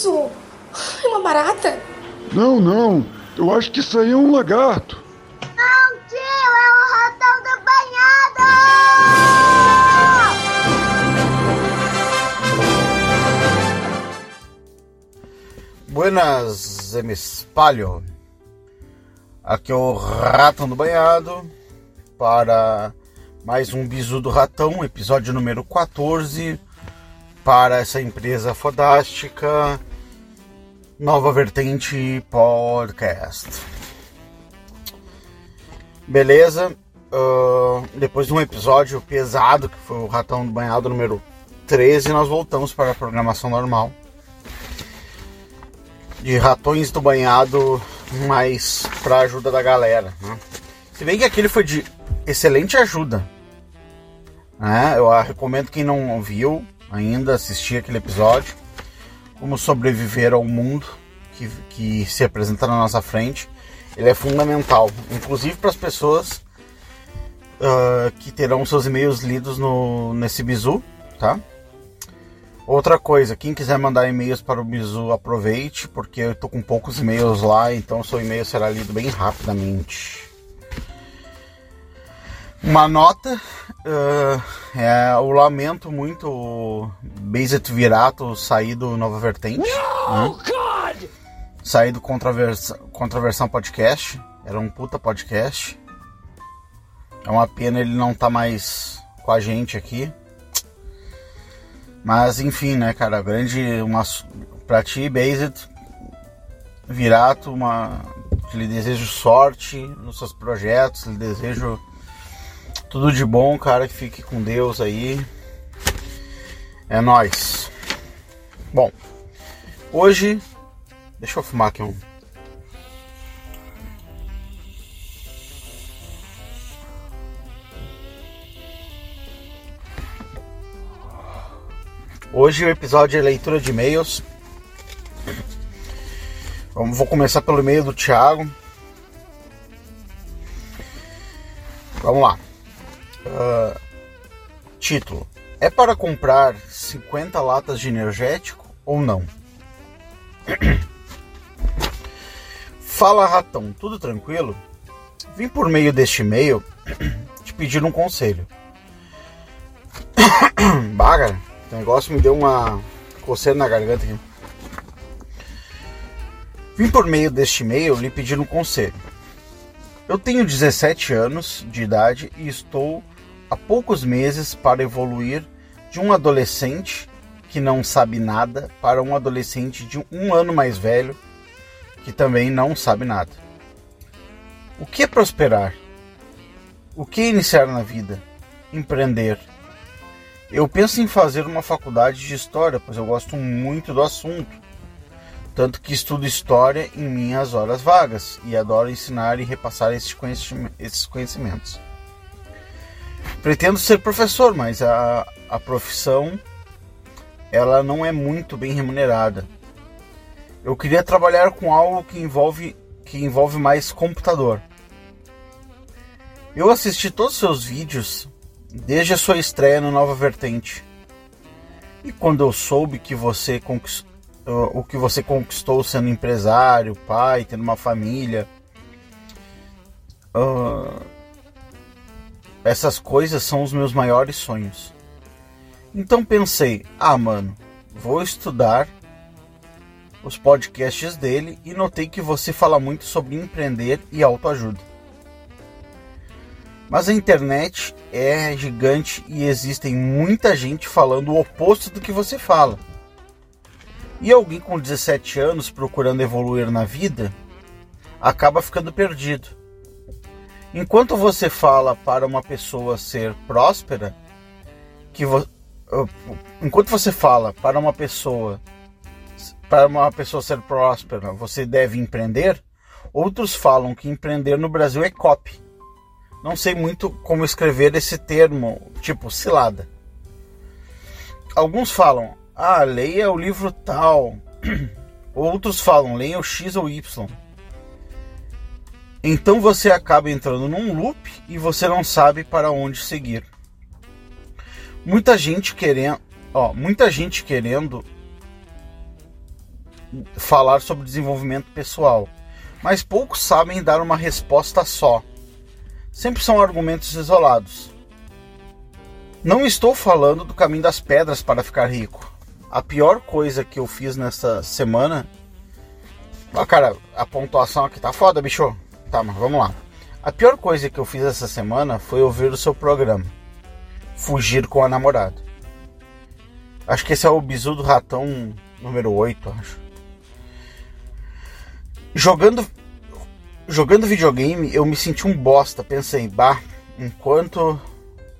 isso? É uma barata? Não, não. Eu acho que isso aí é um lagarto. Não, tio, é o ratão do banhado! Buenas, me espalho. Aqui é o Ratão do Banhado para mais um Bisu do Ratão, episódio número 14 para essa empresa fodástica Nova Vertente Podcast. Beleza? Uh, depois de um episódio pesado, que foi o Ratão do Banhado número 13, nós voltamos para a programação normal. De ratões do banhado, mas para ajuda da galera. Né? Se bem que aquele foi de excelente ajuda. Né? Eu recomendo quem não viu ainda assistir aquele episódio. Como sobreviver ao mundo que, que se apresenta na nossa frente. Ele é fundamental, inclusive para as pessoas uh, que terão seus e-mails lidos no, nesse bizu, tá? Outra coisa, quem quiser mandar e-mails para o Bizu, aproveite, porque eu estou com poucos e-mails lá, então seu e-mail será lido bem rapidamente. Uma nota, uh, é o lamento muito Bezet Virato sair do Nova Vertente. No, né? Sair do Contravers Contraversão Podcast. Era um puta podcast. É uma pena ele não tá mais com a gente aqui. Mas enfim, né, cara, grande uma para ti, Based Virato, uma lhe desejo sorte nos seus projetos, lhe desejo tudo de bom, cara, que fique com Deus aí. É nós. Bom, hoje deixa eu fumar aqui um Hoje o episódio é leitura de e-mails. Vou começar pelo e-mail do Thiago. Vamos lá. Uh, título: É para comprar 50 latas de energético ou não? Fala ratão, tudo tranquilo? Vim por meio deste e-mail te pedir um conselho. Baga, o negócio me deu uma coceira na garganta aqui. Vim por meio deste e-mail lhe pedir um conselho. Eu tenho 17 anos de idade e estou há poucos meses para evoluir de um adolescente que não sabe nada para um adolescente de um ano mais velho que também não sabe nada. O que é prosperar? O que é iniciar na vida? Empreender? Eu penso em fazer uma faculdade de história, pois eu gosto muito do assunto. Tanto que estudo história em minhas horas vagas e adoro ensinar e repassar esses conhecimentos. Pretendo ser professor, mas a, a profissão ela não é muito bem remunerada. Eu queria trabalhar com algo que envolve que envolve mais computador. Eu assisti todos os seus vídeos desde a sua estreia no Nova Vertente. E quando eu soube que você conquistou, o que você conquistou sendo empresário, pai, tendo uma família, uh, essas coisas são os meus maiores sonhos. Então pensei, ah mano, vou estudar os podcasts dele e notei que você fala muito sobre empreender e autoajuda. Mas a internet é gigante e existem muita gente falando o oposto do que você fala. E alguém com 17 anos procurando evoluir na vida acaba ficando perdido. Enquanto você fala para uma pessoa ser próspera, que vo... enquanto você fala para uma pessoa para uma pessoa ser próspera, você deve empreender, outros falam que empreender no Brasil é copy não sei muito como escrever esse termo, tipo cilada. Alguns falam, ah, leia o livro tal. Outros falam, leia o X ou Y. Então você acaba entrando num loop e você não sabe para onde seguir. Muita gente querendo, ó, muita gente querendo falar sobre desenvolvimento pessoal, mas poucos sabem dar uma resposta só. Sempre são argumentos isolados. Não estou falando do caminho das pedras para ficar rico. A pior coisa que eu fiz nessa semana. Ah, cara, a pontuação aqui tá foda, bicho. Tá, mas vamos lá. A pior coisa que eu fiz essa semana foi ouvir o seu programa. Fugir com a namorada. Acho que esse é o bizu do ratão número 8, acho. Jogando jogando videogame, eu me senti um bosta. Pensei, bah, enquanto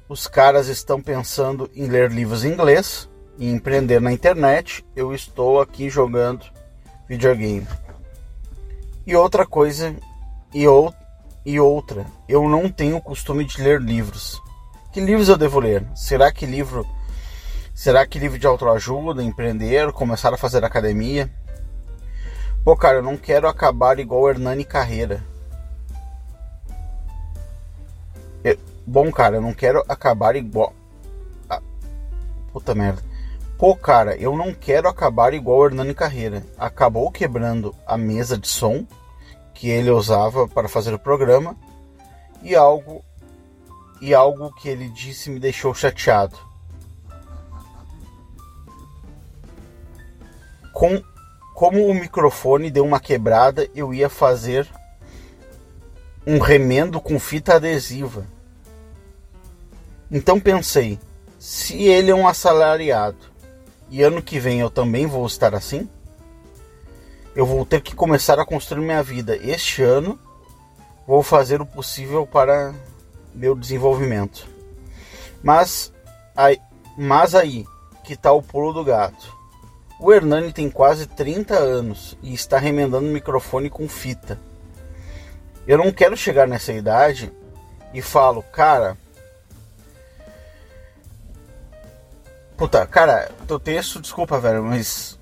os caras estão pensando em ler livros em inglês e empreender na internet, eu estou aqui jogando videogame. E outra coisa, e, ou, e outra, eu não tenho o costume de ler livros. Que livros eu devo ler? Será que livro Será que livro de autoajuda, empreender, começar a fazer academia? Pô, cara, eu não quero acabar igual Hernani Carreira. Eu... Bom, cara, eu não quero acabar igual. Ah, puta merda. Pô, cara, eu não quero acabar igual Hernani Carreira. Acabou quebrando a mesa de som que ele usava para fazer o programa e algo e algo que ele disse me deixou chateado. com como o microfone deu uma quebrada, eu ia fazer um remendo com fita adesiva. Então pensei, se ele é um assalariado e ano que vem eu também vou estar assim, eu vou ter que começar a construir minha vida. Este ano vou fazer o possível para meu desenvolvimento. Mas aí, mas aí que está o pulo do gato. O Hernani tem quase 30 anos e está remendando o microfone com fita. Eu não quero chegar nessa idade e falo, cara. Puta, cara, teu texto, desculpa, velho, mas.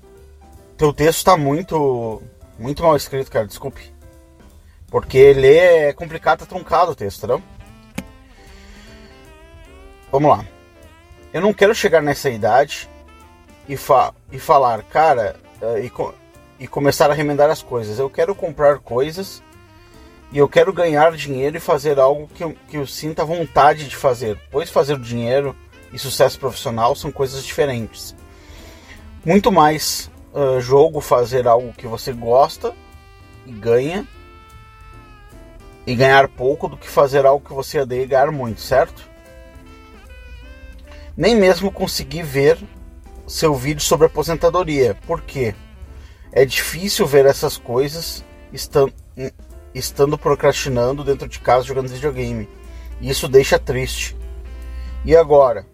Teu texto tá muito. Muito mal escrito, cara, desculpe. Porque ler é complicado, tá truncado o texto, entendeu? Vamos lá. Eu não quero chegar nessa idade e, fa e falar, cara, uh, e, co e começar a remendar as coisas. Eu quero comprar coisas e eu quero ganhar dinheiro e fazer algo que eu, que eu sinta vontade de fazer, pois fazer dinheiro e sucesso profissional são coisas diferentes. Muito mais uh, jogo fazer algo que você gosta e ganha e ganhar pouco do que fazer algo que você odeia e ganhar muito, certo? Nem mesmo conseguir ver seu vídeo sobre aposentadoria. Por quê? É difícil ver essas coisas estando, estando procrastinando dentro de casa jogando videogame. Isso deixa triste. E agora?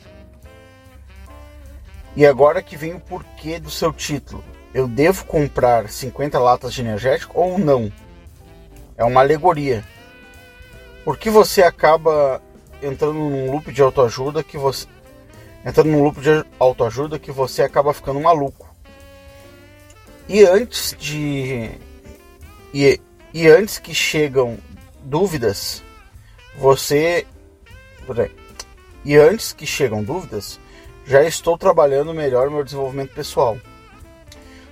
E agora que vem o porquê do seu título. Eu devo comprar 50 latas de energético ou não? É uma alegoria. Porque você acaba entrando num loop de autoajuda que você entrando num loop de autoajuda que você acaba ficando maluco. E antes de. E, e antes que chegam dúvidas, você. E antes que chegam dúvidas, já estou trabalhando melhor meu desenvolvimento pessoal.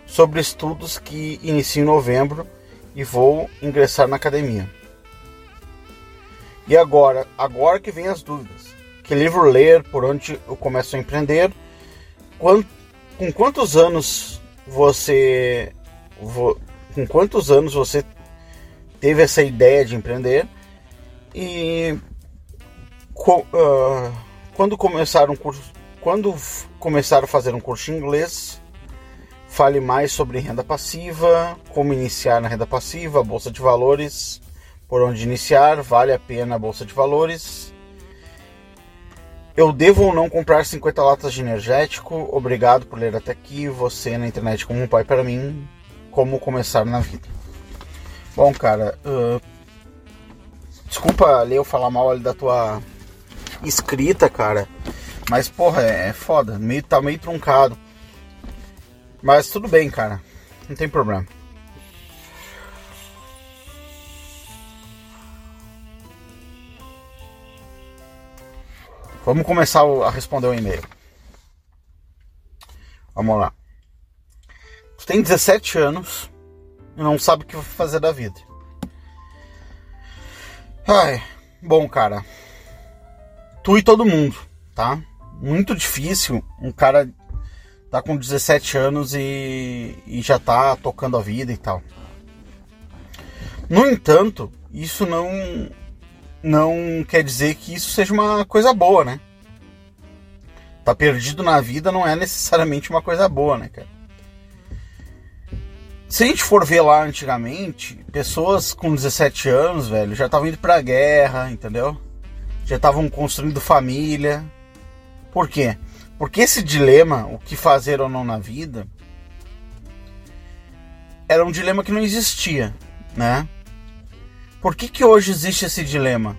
Sobre estudos que inicio em novembro e vou ingressar na academia. E agora, agora que vem as dúvidas que livro ler, por onde eu começo a empreender. com quantos anos você com quantos anos você teve essa ideia de empreender e uh, quando começar um curso quando começar a fazer um curso de inglês fale mais sobre renda passiva como iniciar na renda passiva bolsa de valores por onde iniciar vale a pena a bolsa de valores eu devo ou não comprar 50 latas de energético? Obrigado por ler até aqui. Você na internet como um pai para mim. Como começar na vida? Bom, cara, uh, desculpa ler eu falar mal ali da tua escrita, cara. Mas, porra, é, é foda. Meio, tá meio truncado. Mas tudo bem, cara. Não tem problema. Vamos começar a responder o e-mail. Vamos lá. Tu tem 17 anos e não sabe o que fazer da vida. Ai, bom, cara. Tu e todo mundo, tá? Muito difícil um cara tá com 17 anos e, e já tá tocando a vida e tal. No entanto, isso não não quer dizer que isso seja uma coisa boa, né? Tá perdido na vida não é necessariamente uma coisa boa, né, cara? Se a gente for ver lá antigamente, pessoas com 17 anos, velho, já estavam indo pra guerra, entendeu? Já estavam construindo família. Por quê? Porque esse dilema, o que fazer ou não na vida, era um dilema que não existia, né? Por que, que hoje existe esse dilema?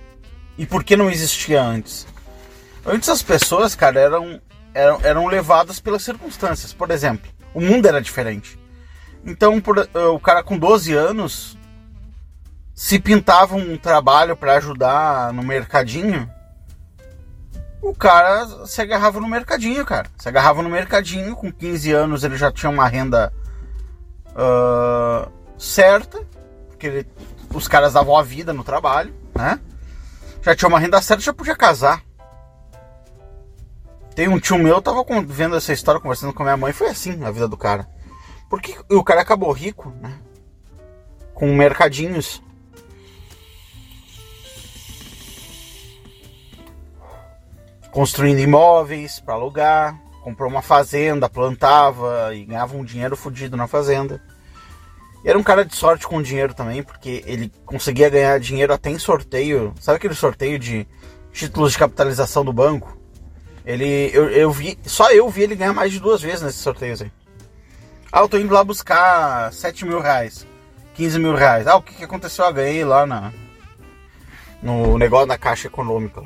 E por que não existia antes? Antes as pessoas, cara, eram, eram, eram levadas pelas circunstâncias. Por exemplo, o mundo era diferente. Então, por, uh, o cara com 12 anos, se pintava um trabalho para ajudar no mercadinho, o cara se agarrava no mercadinho, cara. Se agarrava no mercadinho, com 15 anos ele já tinha uma renda uh, certa, porque ele os caras davam a vida no trabalho, né? Já tinha uma renda certa, já podia casar. Tem um tio meu, tava vendo essa história, conversando com a minha mãe, foi assim a vida do cara. Porque o cara acabou rico, né? Com mercadinhos. Construindo imóveis para alugar, comprou uma fazenda, plantava e ganhava um dinheiro fodido na fazenda. E era um cara de sorte com dinheiro também, porque ele conseguia ganhar dinheiro até em sorteio. Sabe aquele sorteio de títulos de capitalização do banco? Ele, eu, eu vi, só eu vi ele ganhar mais de duas vezes nesses sorteios aí. Ah, eu tô indo lá buscar 7 mil reais, 15 mil reais. Ah, o que, que aconteceu? Eu ganhei lá na, no negócio da Caixa Econômica.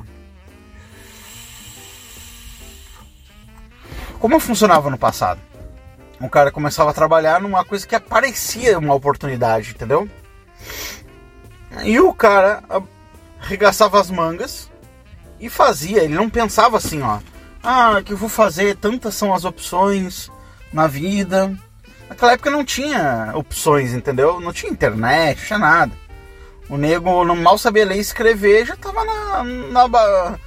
Como funcionava no passado? o cara começava a trabalhar numa coisa que aparecia uma oportunidade, entendeu? E o cara arregaçava as mangas e fazia, ele não pensava assim, ó. Ah, que eu vou fazer, tantas são as opções na vida. Naquela época não tinha opções, entendeu? Não tinha internet, não tinha nada. O nego não mal sabia ler e escrever, já tava na, na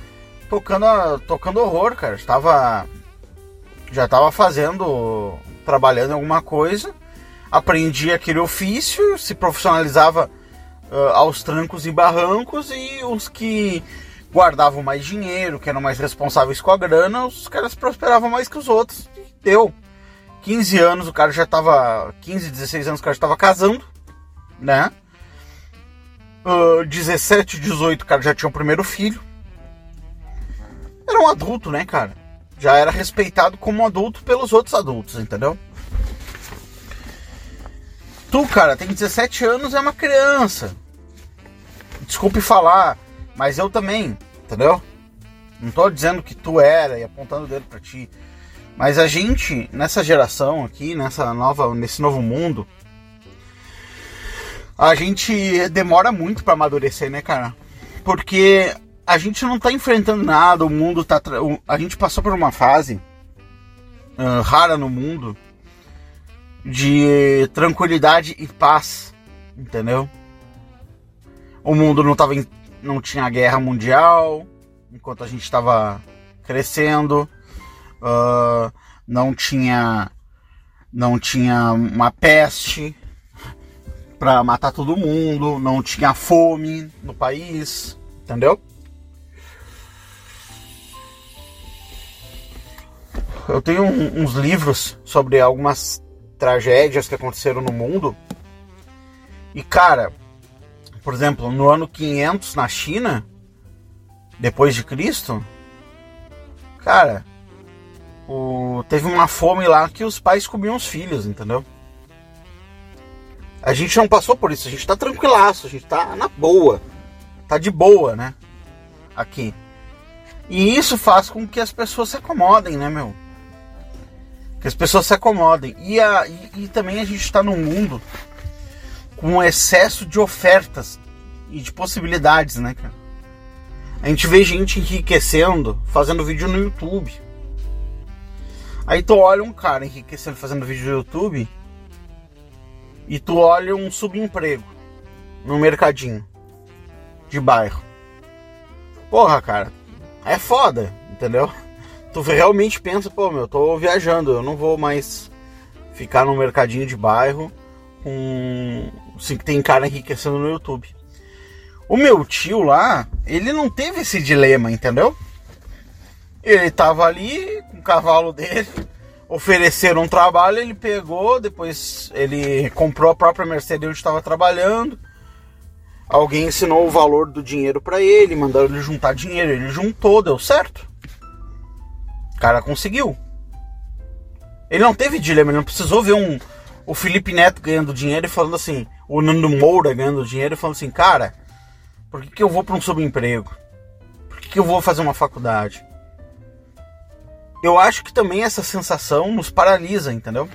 tocando, tocando horror, cara. Estava já tava fazendo trabalhando em alguma coisa, aprendia aquele ofício, se profissionalizava uh, aos trancos e barrancos e os que guardavam mais dinheiro, que eram mais responsáveis com a grana, os caras prosperavam mais que os outros. E deu. 15 anos o cara já estava 15, 16 anos o cara já estava casando, né? Uh, 17, 18 o cara já tinha o primeiro filho. Era um adulto, né, cara? Já era respeitado como adulto pelos outros adultos, entendeu? Tu, cara, tem 17 anos, é uma criança. Desculpe falar, mas eu também, entendeu? Não tô dizendo que tu era e apontando o dedo pra ti. Mas a gente, nessa geração aqui, nessa nova, nesse novo mundo, a gente demora muito para amadurecer, né, cara? Porque a gente não tá enfrentando nada, o mundo tá. A gente passou por uma fase uh, rara no mundo de tranquilidade e paz, entendeu? O mundo não tava em, não tinha guerra mundial enquanto a gente estava crescendo, uh, não tinha não tinha uma peste para matar todo mundo, não tinha fome no país, entendeu? Eu tenho um, uns livros sobre algumas tragédias que aconteceram no mundo. E cara, por exemplo, no ano 500 na China, depois de Cristo, cara, o, teve uma fome lá que os pais comiam os filhos, entendeu? A gente não passou por isso, a gente tá tranquilaço, a gente tá na boa. Tá de boa, né? Aqui. E isso faz com que as pessoas se acomodem, né, meu? Que as pessoas se acomodem. E, a, e, e também a gente está num mundo com excesso de ofertas e de possibilidades, né, cara? A gente vê gente enriquecendo fazendo vídeo no YouTube. Aí tu olha um cara enriquecendo fazendo vídeo no YouTube e tu olha um subemprego no mercadinho de bairro. Porra, cara, é foda, entendeu? Tu realmente pensa, pô, meu, tô viajando, eu não vou mais ficar no mercadinho de bairro com. Assim, que tem cara enriquecendo no YouTube. O meu tio lá, ele não teve esse dilema, entendeu? Ele tava ali com o cavalo dele, ofereceram um trabalho, ele pegou, depois ele comprou a própria Mercedes onde estava trabalhando. Alguém ensinou o valor do dinheiro para ele, mandaram ele juntar dinheiro, ele juntou, deu certo. Cara conseguiu. Ele não teve dilema, ele não precisou ver um o Felipe Neto ganhando dinheiro e falando assim, o Nando Moura ganhando dinheiro e falando assim, cara, por que, que eu vou para um subemprego? Por que, que eu vou fazer uma faculdade? eu acho que também essa sensação nos paralisa, entendeu?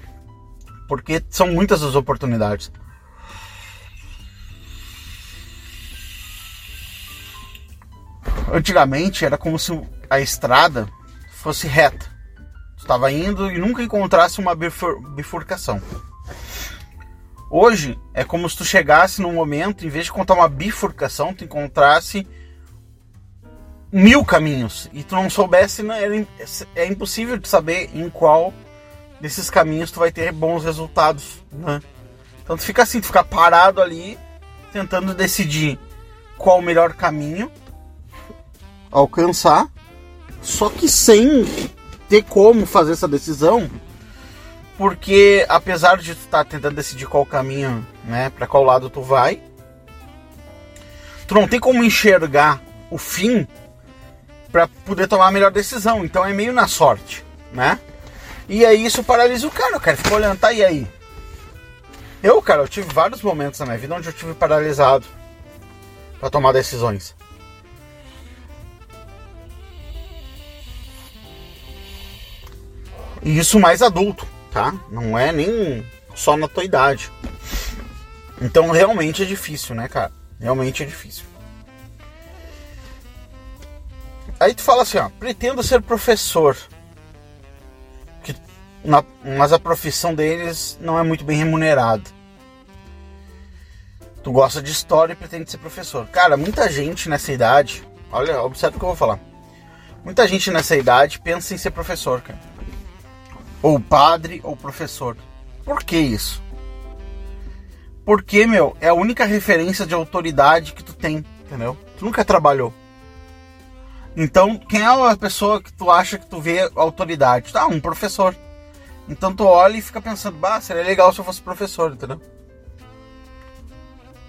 Porque são muitas as oportunidades. Antigamente era como se a estrada fosse reta. Estava indo e nunca encontrasse uma bifurcação. Hoje é como se tu chegasse num momento, em vez de contar uma bifurcação, tu encontrasse mil caminhos e tu não soubesse, né, é impossível de saber em qual desses caminhos tu vai ter bons resultados, né? Então tu fica assim, tu fica parado ali tentando decidir qual o melhor caminho alcançar, só que sem ter como fazer essa decisão, porque apesar de tu estar tá tentando decidir qual caminho, né, para qual lado tu vai, tu não tem como enxergar o fim para poder tomar a melhor decisão. Então é meio na sorte, né? E aí isso paralisa o cara, o cara fica olhando, tá, e aí? Eu, cara, eu tive vários momentos na minha vida onde eu tive paralisado para tomar decisões. E isso mais adulto, tá? Não é nem só na tua idade. Então realmente é difícil, né, cara? Realmente é difícil. Aí tu fala assim, ó, pretendo ser professor. Que, na, mas a profissão deles não é muito bem remunerada. Tu gosta de história e pretende ser professor. Cara, muita gente nessa idade, olha, observa o que eu vou falar. Muita gente nessa idade pensa em ser professor, cara. Ou padre ou professor. Por que isso? Porque, meu, é a única referência de autoridade que tu tem, entendeu? Tu nunca trabalhou. Então, quem é a pessoa que tu acha que tu vê autoridade? Tá, um professor. Então tu olha e fica pensando, bah, seria legal se eu fosse professor, entendeu?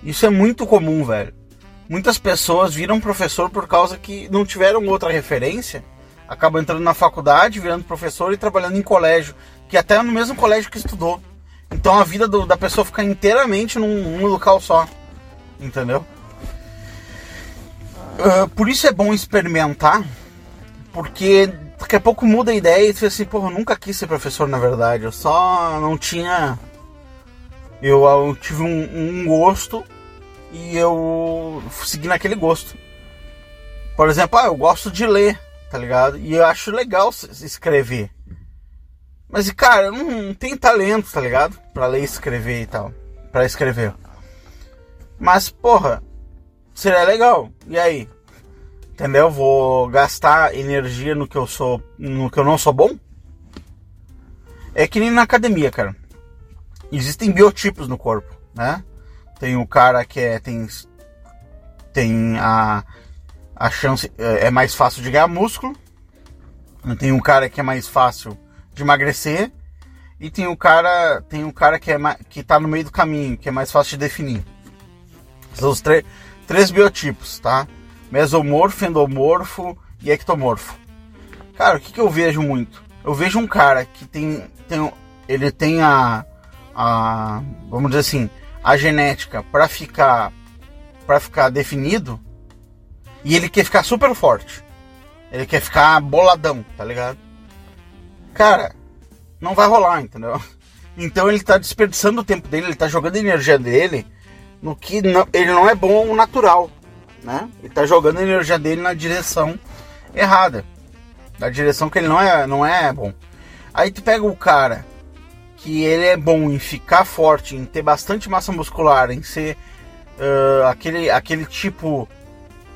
Isso é muito comum, velho. Muitas pessoas viram professor por causa que não tiveram outra referência, acabam entrando na faculdade, virando professor e trabalhando em colégio, que até no mesmo colégio que estudou. Então a vida do, da pessoa fica inteiramente num, num local só, entendeu? Uh, por isso é bom experimentar, porque daqui a pouco muda a ideia e tu assim, porra, eu nunca quis ser professor na verdade, eu só não tinha. Eu, eu tive um, um, gosto e eu segui naquele gosto. Por exemplo, ah, eu gosto de ler, tá ligado? E eu acho legal escrever. Mas, cara, eu não tenho talento, tá ligado? Pra ler e escrever e tal. Pra escrever. Mas, porra, seria legal. E aí? Entendeu? Vou gastar energia no que eu sou, no que eu não sou bom? É que nem na academia, cara. Existem biotipos no corpo, né? Tem o cara que é tem tem a a chance é, é mais fácil de ganhar músculo. Tem um cara que é mais fácil de emagrecer e tem um cara tem um cara que é que tá no meio do caminho, que é mais fácil de definir. São os três biotipos, tá? Mesomorfo, endomorfo e ectomorfo. Cara, o que, que eu vejo muito? Eu vejo um cara que tem, tem ele tem a, a vamos dizer assim, a genética para ficar para ficar definido e ele quer ficar super forte. Ele quer ficar boladão, tá ligado? Cara, não vai rolar, entendeu? Então ele tá desperdiçando o tempo dele, ele tá jogando energia dele no que não, ele não é bom natural, né? Ele tá jogando energia dele na direção errada, na direção que ele não é, não é bom. Aí tu pega o cara que ele é bom em ficar forte, em ter bastante massa muscular, em ser uh, aquele, aquele tipo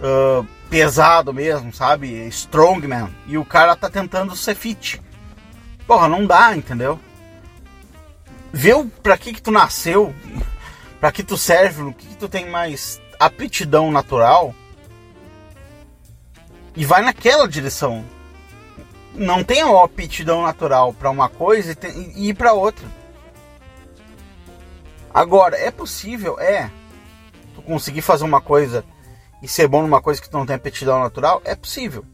uh, pesado mesmo, sabe? Strongman. E o cara tá tentando ser fit. Porra, não dá, entendeu? Vê pra que que tu nasceu, pra que tu serve, o que, que tu tem mais aptidão natural e vai naquela direção. Não tem a aptidão natural para uma coisa e, tem, e ir para outra. Agora, é possível? É. Tu conseguir fazer uma coisa e ser bom numa coisa que tu não tem aptidão natural? É possível.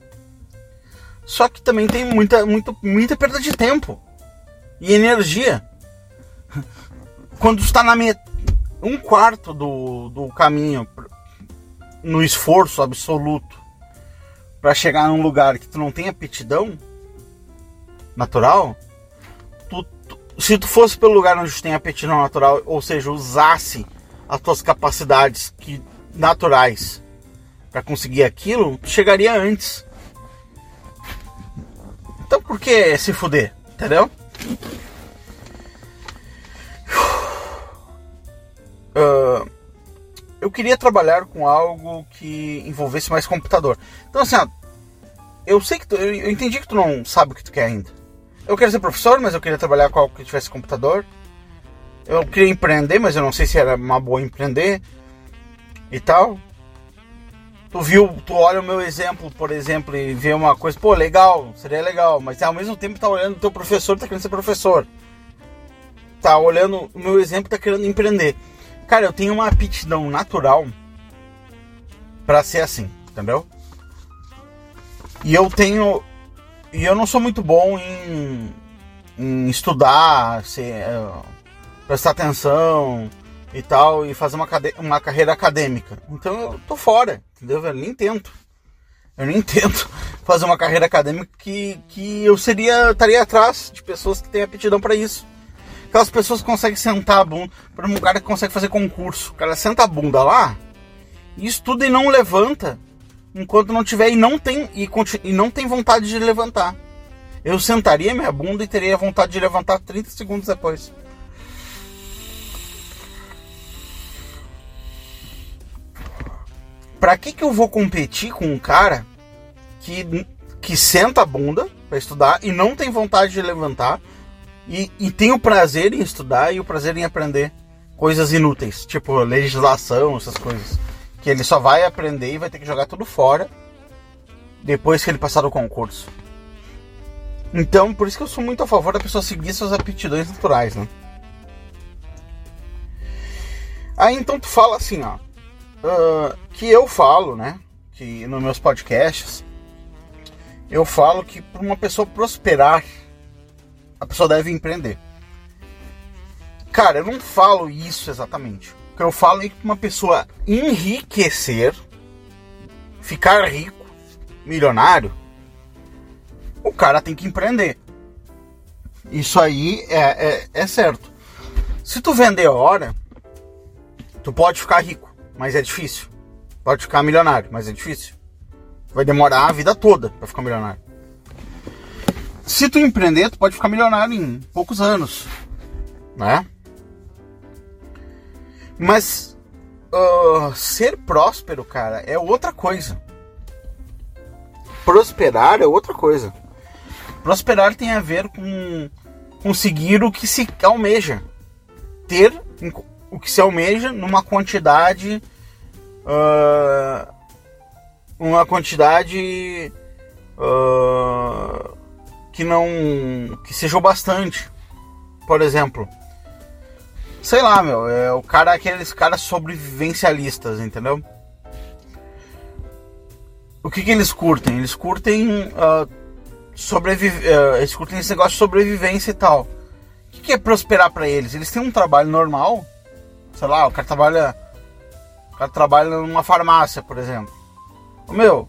Só que também tem muita, muita, muita perda de tempo e energia. Quando está na met... um quarto do, do caminho no esforço absoluto para chegar num lugar que tu não tem aptidão natural, tu, tu, se tu fosse pelo lugar onde tu tem aptidão natural, ou seja, usasse as tuas capacidades que, naturais para conseguir aquilo, chegaria antes. Então por que se fuder? Entendeu? Uh, eu queria trabalhar com algo que envolvesse mais computador. Então assim, ó, eu sei que tu, eu entendi que tu não sabe o que tu quer ainda. Eu quero ser professor, mas eu queria trabalhar com algo que tivesse computador. Eu queria empreender, mas eu não sei se era uma boa empreender e tal. Tu viu, tu olha o meu exemplo, por exemplo, e vê uma coisa, pô, legal, seria legal, mas ao mesmo tempo tá olhando o teu professor, tá querendo ser professor. Tá olhando o meu exemplo, tá querendo empreender. Cara, eu tenho uma aptidão natural para ser assim, entendeu? E eu tenho. E eu não sou muito bom em, em estudar, ser, uh, prestar atenção e tal, e fazer uma, uma carreira acadêmica. Então eu tô fora, entendeu? Eu nem tento. Eu nem tento fazer uma carreira acadêmica que, que eu seria estaria atrás de pessoas que têm aptidão para isso. Aquelas pessoas que conseguem sentar a bunda. Por um cara que consegue fazer concurso. O cara senta a bunda lá e estuda e não levanta. Enquanto não tiver e não tem, e, e não tem vontade de levantar. Eu sentaria minha bunda e teria vontade de levantar 30 segundos depois. Pra que, que eu vou competir com um cara que, que senta a bunda para estudar e não tem vontade de levantar e, e tem o prazer em estudar e o prazer em aprender coisas inúteis, tipo legislação, essas coisas. Que ele só vai aprender e vai ter que jogar tudo fora depois que ele passar o concurso. Então, por isso que eu sou muito a favor da pessoa seguir suas aptidões naturais, né? Aí então tu fala assim, ó. Uh, que eu falo, né? Que nos meus podcasts, eu falo que para uma pessoa prosperar a pessoa deve empreender. Cara, eu não falo isso exatamente. O que eu falo é que uma pessoa enriquecer, ficar rico, milionário, o cara tem que empreender. Isso aí é, é, é certo. Se tu vender hora, tu pode ficar rico, mas é difícil. Pode ficar milionário, mas é difícil. Vai demorar a vida toda para ficar milionário se tu empreender, tu pode ficar milionário em poucos anos, né? Mas uh, ser próspero, cara, é outra coisa. Prosperar é outra coisa. Prosperar tem a ver com conseguir o que se almeja. Ter o que se almeja numa quantidade. Uh, uma quantidade. Uh, que não. que sejam bastante. Por exemplo, sei lá, meu, é o cara, aqueles caras sobrevivencialistas, entendeu? O que, que eles curtem? Eles curtem uh, sobreviver, uh, eles curtem esse negócio de sobrevivência e tal. O que, que é prosperar para eles? Eles têm um trabalho normal, sei lá, o cara trabalha, o cara trabalha numa farmácia, por exemplo. O meu,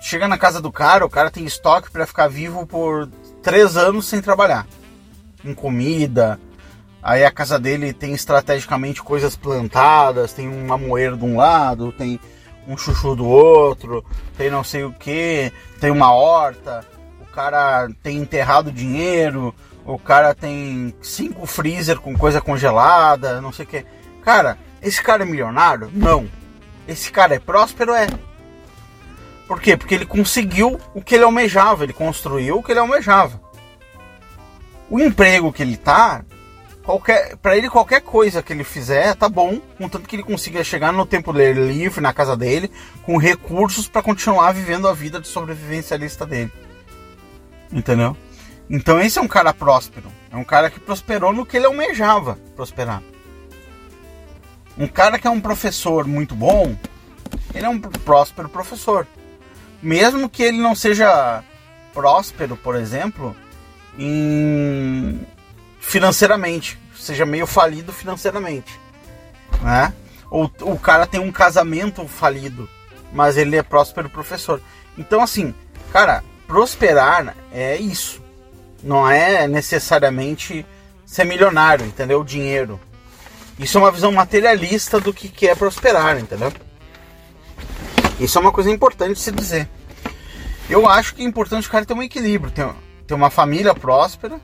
chega na casa do cara, o cara tem estoque para ficar vivo por três anos sem trabalhar. Em comida. Aí a casa dele tem estrategicamente coisas plantadas, tem uma moeira de um lado, tem um chuchu do outro, tem não sei o que, tem uma horta. O cara tem enterrado dinheiro, o cara tem cinco freezer com coisa congelada, não sei o que. Cara, esse cara é milionário? Não. Esse cara é próspero? É. Por quê? Porque ele conseguiu o que ele almejava, ele construiu o que ele almejava. O emprego que ele tá, qualquer, para ele qualquer coisa que ele fizer tá bom, contanto que ele consiga chegar no tempo livre na casa dele com recursos para continuar vivendo a vida de sobrevivencialista dele. Entendeu? Então esse é um cara próspero, é um cara que prosperou no que ele almejava prosperar. Um cara que é um professor muito bom, ele é um próspero professor mesmo que ele não seja próspero, por exemplo, em financeiramente, seja meio falido financeiramente, né? Ou o cara tem um casamento falido, mas ele é próspero professor. Então assim, cara, prosperar é isso. Não é necessariamente ser milionário, entendeu? Dinheiro. Isso é uma visão materialista do que é prosperar, entendeu? Isso é uma coisa importante de se dizer. Eu acho que é importante o cara ter um equilíbrio, ter, ter uma família próspera,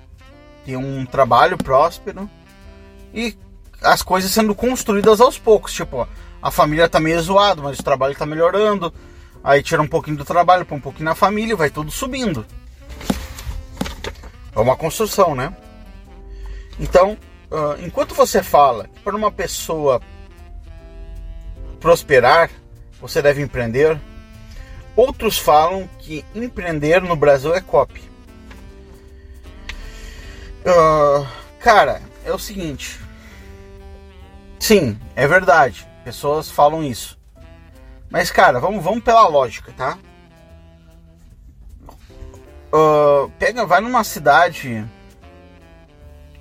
ter um trabalho próspero e as coisas sendo construídas aos poucos. Tipo, a família tá meio zoado, mas o trabalho tá melhorando. Aí tira um pouquinho do trabalho, põe um pouquinho na família, vai tudo subindo. É uma construção, né? Então, uh, enquanto você fala que para uma pessoa prosperar, você deve empreender. Outros falam que empreender no Brasil é copy. Uh, cara, é o seguinte. Sim, é verdade. Pessoas falam isso. Mas, cara, vamos, vamos pela lógica, tá? Uh, pega, vai numa cidade.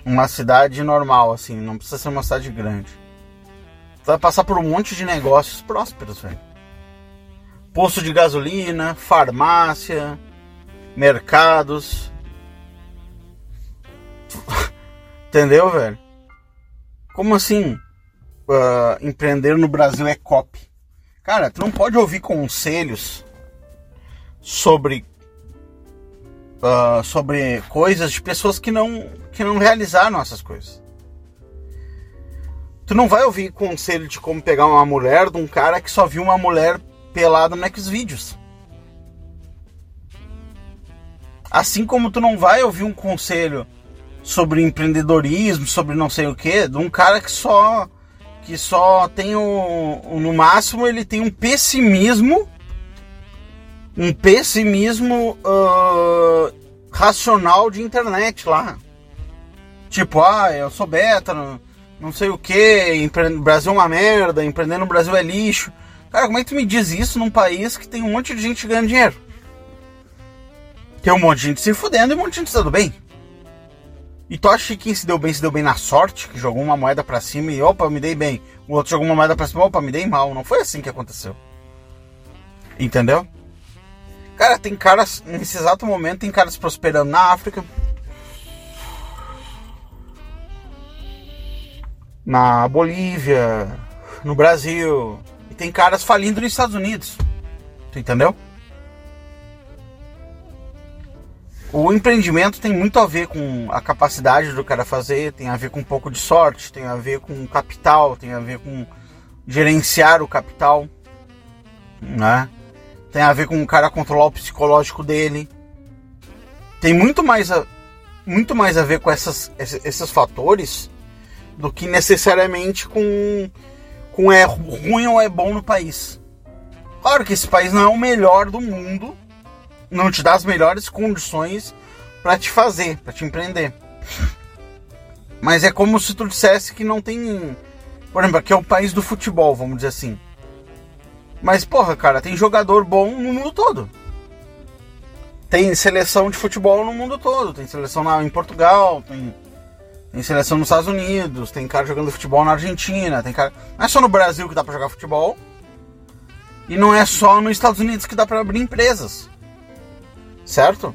Uma cidade normal, assim, não precisa ser uma cidade grande. Você vai passar por um monte de negócios prósperos, velho posto de gasolina, farmácia, mercados. Entendeu, velho? Como assim? Uh, empreender no Brasil é copy. Cara, tu não pode ouvir conselhos sobre uh, sobre coisas de pessoas que não que não realizaram essas coisas. Tu não vai ouvir conselho de como pegar uma mulher de um cara que só viu uma mulher pelado no Xvideos. Assim como tu não vai ouvir um conselho sobre empreendedorismo, sobre não sei o que, de um cara que só que só tem o, no máximo ele tem um pessimismo um pessimismo uh, racional de internet lá. Tipo, ah, eu sou beta, não, não sei o que, Brasil é uma merda, empreender no Brasil é lixo. Cara, como é que tu me diz isso num país que tem um monte de gente ganhando dinheiro? Tem um monte de gente se fudendo e um monte de gente se dando bem. E tu acha que quem se deu bem se deu bem na sorte, que jogou uma moeda para cima e opa, me dei bem. O outro jogou uma moeda para cima, opa, me dei mal. Não foi assim que aconteceu. Entendeu? Cara, tem caras, nesse exato momento, tem caras prosperando na África. Na Bolívia, no Brasil, tem caras falindo nos Estados Unidos. Tu entendeu? O empreendimento tem muito a ver com a capacidade do cara fazer, tem a ver com um pouco de sorte, tem a ver com capital, tem a ver com gerenciar o capital, né? Tem a ver com o cara controlar o psicológico dele. Tem muito mais a, muito mais a ver com essas, esses fatores do que necessariamente com com é ruim ou é bom no país. Claro que esse país não é o melhor do mundo, não te dá as melhores condições para te fazer, para te empreender. Mas é como se tu dissesse que não tem, por exemplo, aqui é o país do futebol, vamos dizer assim. Mas porra, cara, tem jogador bom no mundo todo. Tem seleção de futebol no mundo todo, tem seleção na, em Portugal, tem tem seleção nos Estados Unidos, tem cara jogando futebol na Argentina, tem cara. Não é só no Brasil que dá para jogar futebol. E não é só nos Estados Unidos que dá para abrir empresas. Certo?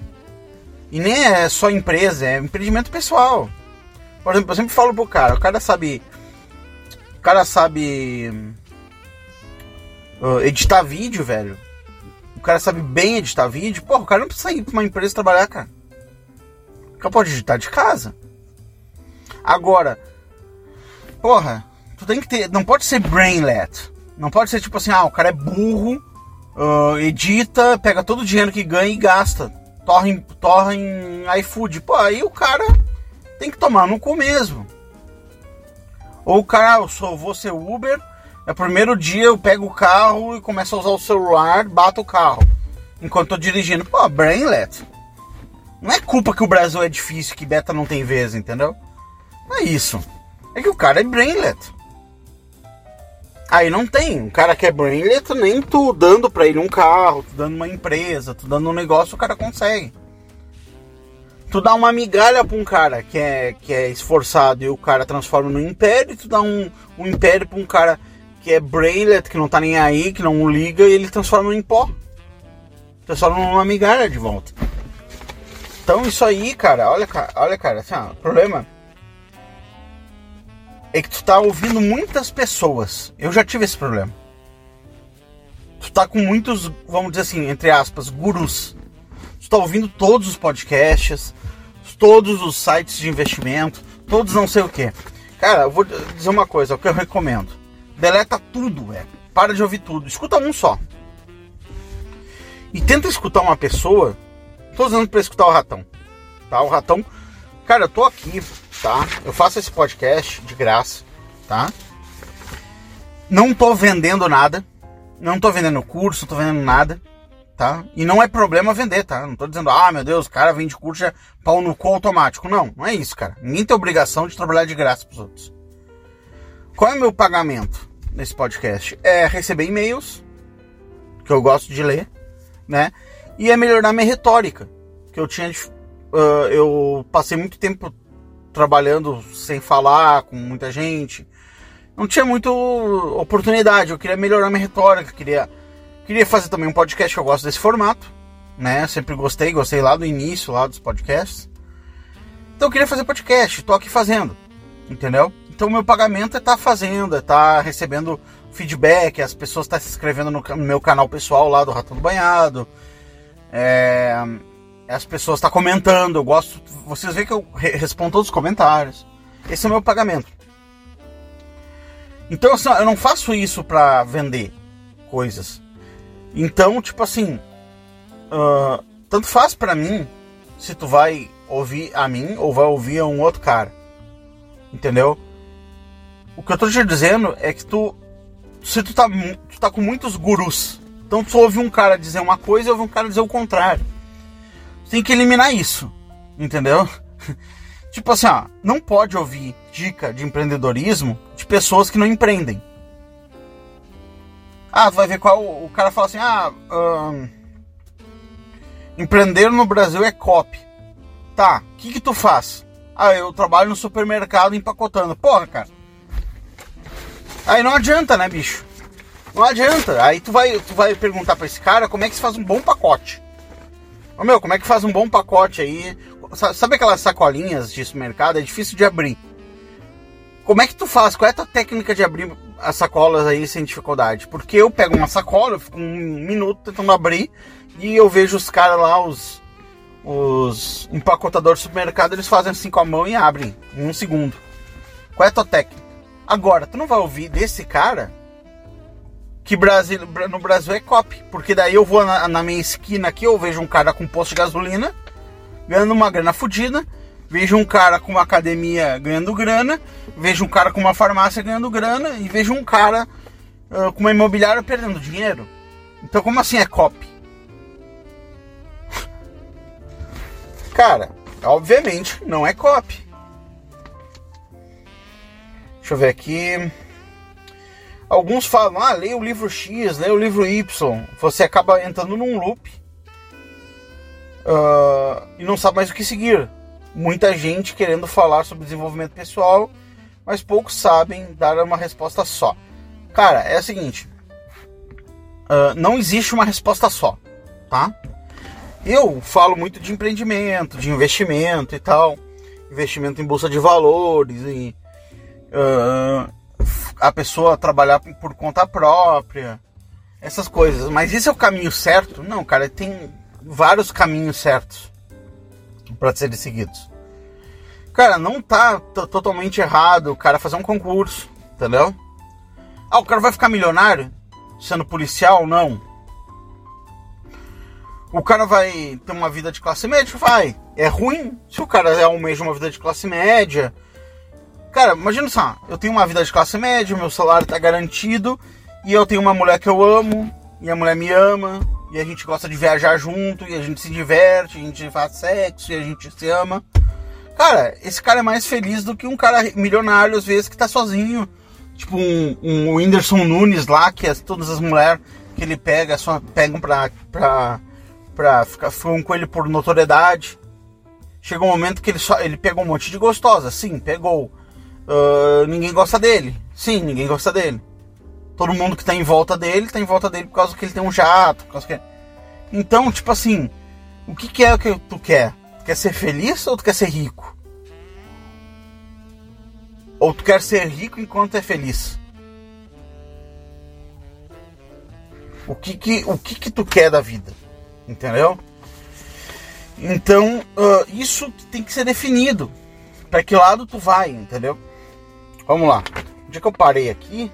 E nem é só empresa, é empreendimento pessoal. Por exemplo, eu sempre falo pro cara, o cara sabe. O cara sabe. Uh, editar vídeo, velho. cara sabe bem editar vídeo, porra, o cara não precisa ir pra uma empresa trabalhar, cara. O cara pode editar de casa. Agora, porra, tu tem que ter. Não pode ser brainlet. Não pode ser tipo assim, ah, o cara é burro, uh, edita, pega todo o dinheiro que ganha e gasta. Torra em, torra em iFood. Pô, aí o cara tem que tomar no cu mesmo. Ou o cara, ah, eu sou, vou ser Uber, é o primeiro dia eu pego o carro e começo a usar o celular, bato o carro. Enquanto tô dirigindo. Pô, brainlet. Não é culpa que o Brasil é difícil, que beta não tem vez, entendeu? Não é isso. É que o cara é brainlet. Aí não tem. Um cara que é brainlet, nem tu dando pra ele um carro, tu dando uma empresa, tu dando um negócio, o cara consegue. Tu dá uma migalha pra um cara que é, que é esforçado e o cara transforma no império, tu dá um, um império pra um cara que é brainlet, que não tá nem aí, que não liga, e ele transforma em pó. Transforma numa migalha de volta. Então isso aí, cara, olha, olha, cara, assim, ó, o problema é que tu tá ouvindo muitas pessoas. Eu já tive esse problema. Tu tá com muitos, vamos dizer assim, entre aspas, gurus. Tu tá ouvindo todos os podcasts, todos os sites de investimento, todos não sei o que. Cara, eu vou dizer uma coisa, é o que eu recomendo. Deleta tudo, velho. Para de ouvir tudo. Escuta um só. E tenta escutar uma pessoa. Tô usando pra escutar o ratão. Tá? O ratão. Cara, eu tô aqui tá? Eu faço esse podcast de graça, tá? Não tô vendendo nada, não tô vendendo curso, tô vendendo nada, tá? E não é problema vender, tá? Não tô dizendo, ah, meu Deus, o cara vende curso é pau no cu automático. Não, não é isso, cara. Ninguém tem obrigação de trabalhar de graça pros outros. Qual é o meu pagamento nesse podcast? É receber e-mails, que eu gosto de ler, né? E é melhorar minha retórica, que eu tinha. Uh, eu passei muito tempo trabalhando sem falar com muita gente. Não tinha muita oportunidade. Eu queria melhorar minha retórica, queria, queria fazer também um podcast que eu gosto desse formato, né? Sempre gostei, gostei lá do início lá dos podcasts. Então eu queria fazer podcast, tô aqui fazendo, entendeu? Então o meu pagamento é estar tá fazendo, é estar tá recebendo feedback, as pessoas estão tá se inscrevendo no, no, meu canal pessoal lá do Ratão do Banhado. É, as pessoas estão tá comentando, eu gosto. Vocês veem que eu respondo todos os comentários. Esse é o meu pagamento. Então, assim, eu não faço isso para vender coisas. Então, tipo assim, uh, tanto faz para mim se tu vai ouvir a mim ou vai ouvir a um outro cara. Entendeu? O que eu tô te dizendo é que tu, se tu tá, tu tá com muitos gurus, então tu ouve um cara dizer uma coisa e ouve um cara dizer o contrário tem que eliminar isso, entendeu? tipo assim, ó, não pode ouvir dica de empreendedorismo de pessoas que não empreendem. Ah, tu vai ver qual. O cara fala assim: ah, hum, empreender no Brasil é copy. Tá, o que, que tu faz? Ah, eu trabalho no supermercado empacotando. Porra, cara. Aí não adianta, né, bicho? Não adianta. Aí tu vai, tu vai perguntar para esse cara como é que se faz um bom pacote. Ô meu, como é que faz um bom pacote aí? Sabe aquelas sacolinhas de supermercado? É difícil de abrir. Como é que tu faz? Qual é a tua técnica de abrir as sacolas aí sem dificuldade? Porque eu pego uma sacola, eu fico um minuto tentando abrir e eu vejo os caras lá, os, os empacotadores do supermercado, eles fazem assim com a mão e abrem em um segundo. Qual é a tua técnica? Agora, tu não vai ouvir desse cara que Brasil, no Brasil é copy. Porque daí eu vou na, na, minha esquina aqui, eu vejo um cara com posto de gasolina ganhando uma grana fodida. Vejo um cara com uma academia ganhando grana. Vejo um cara com uma farmácia ganhando grana. E vejo um cara uh, com uma imobiliária perdendo dinheiro. Então, como assim é copy? cara, obviamente não é copy. Deixa eu ver aqui. Alguns falam, ah, leia o livro X, leia o livro Y. Você acaba entrando num loop uh, e não sabe mais o que seguir. Muita gente querendo falar sobre desenvolvimento pessoal, mas poucos sabem dar uma resposta só. Cara, é o seguinte: uh, não existe uma resposta só, tá? Eu falo muito de empreendimento, de investimento e tal, investimento em bolsa de valores e uh, a pessoa trabalhar por conta própria. essas coisas. Mas esse é o caminho certo? Não, cara, tem vários caminhos certos para serem seguidos. Cara, não tá totalmente errado o cara fazer um concurso, entendeu? Ah, o cara vai ficar milionário sendo policial? Não. O cara vai ter uma vida de classe média? Vai. É ruim se o cara almeja uma vida de classe média. Cara, imagina só, eu tenho uma vida de classe média, meu salário tá garantido, e eu tenho uma mulher que eu amo, e a mulher me ama, e a gente gosta de viajar junto, e a gente se diverte, a gente faz sexo, e a gente se ama. Cara, esse cara é mais feliz do que um cara milionário, às vezes, que tá sozinho. Tipo um, um Whindersson Nunes lá, que é todas as mulheres que ele pega, só pegam pra, pra, pra ficar um com ele por notoriedade. Chega um momento que ele só ele pegou um monte de gostosa, sim, pegou. Uh, ninguém gosta dele, sim, ninguém gosta dele. Todo mundo que tá em volta dele, tá em volta dele por causa que ele tem um jato, por causa que... Então, tipo assim, o que, que é que tu quer? quer ser feliz ou tu quer ser rico? Ou tu quer ser rico enquanto é feliz? O que que, o que, que tu quer da vida? Entendeu? Então, uh, isso tem que ser definido. Para que lado tu vai, entendeu? Vamos lá. Onde é que eu parei aqui?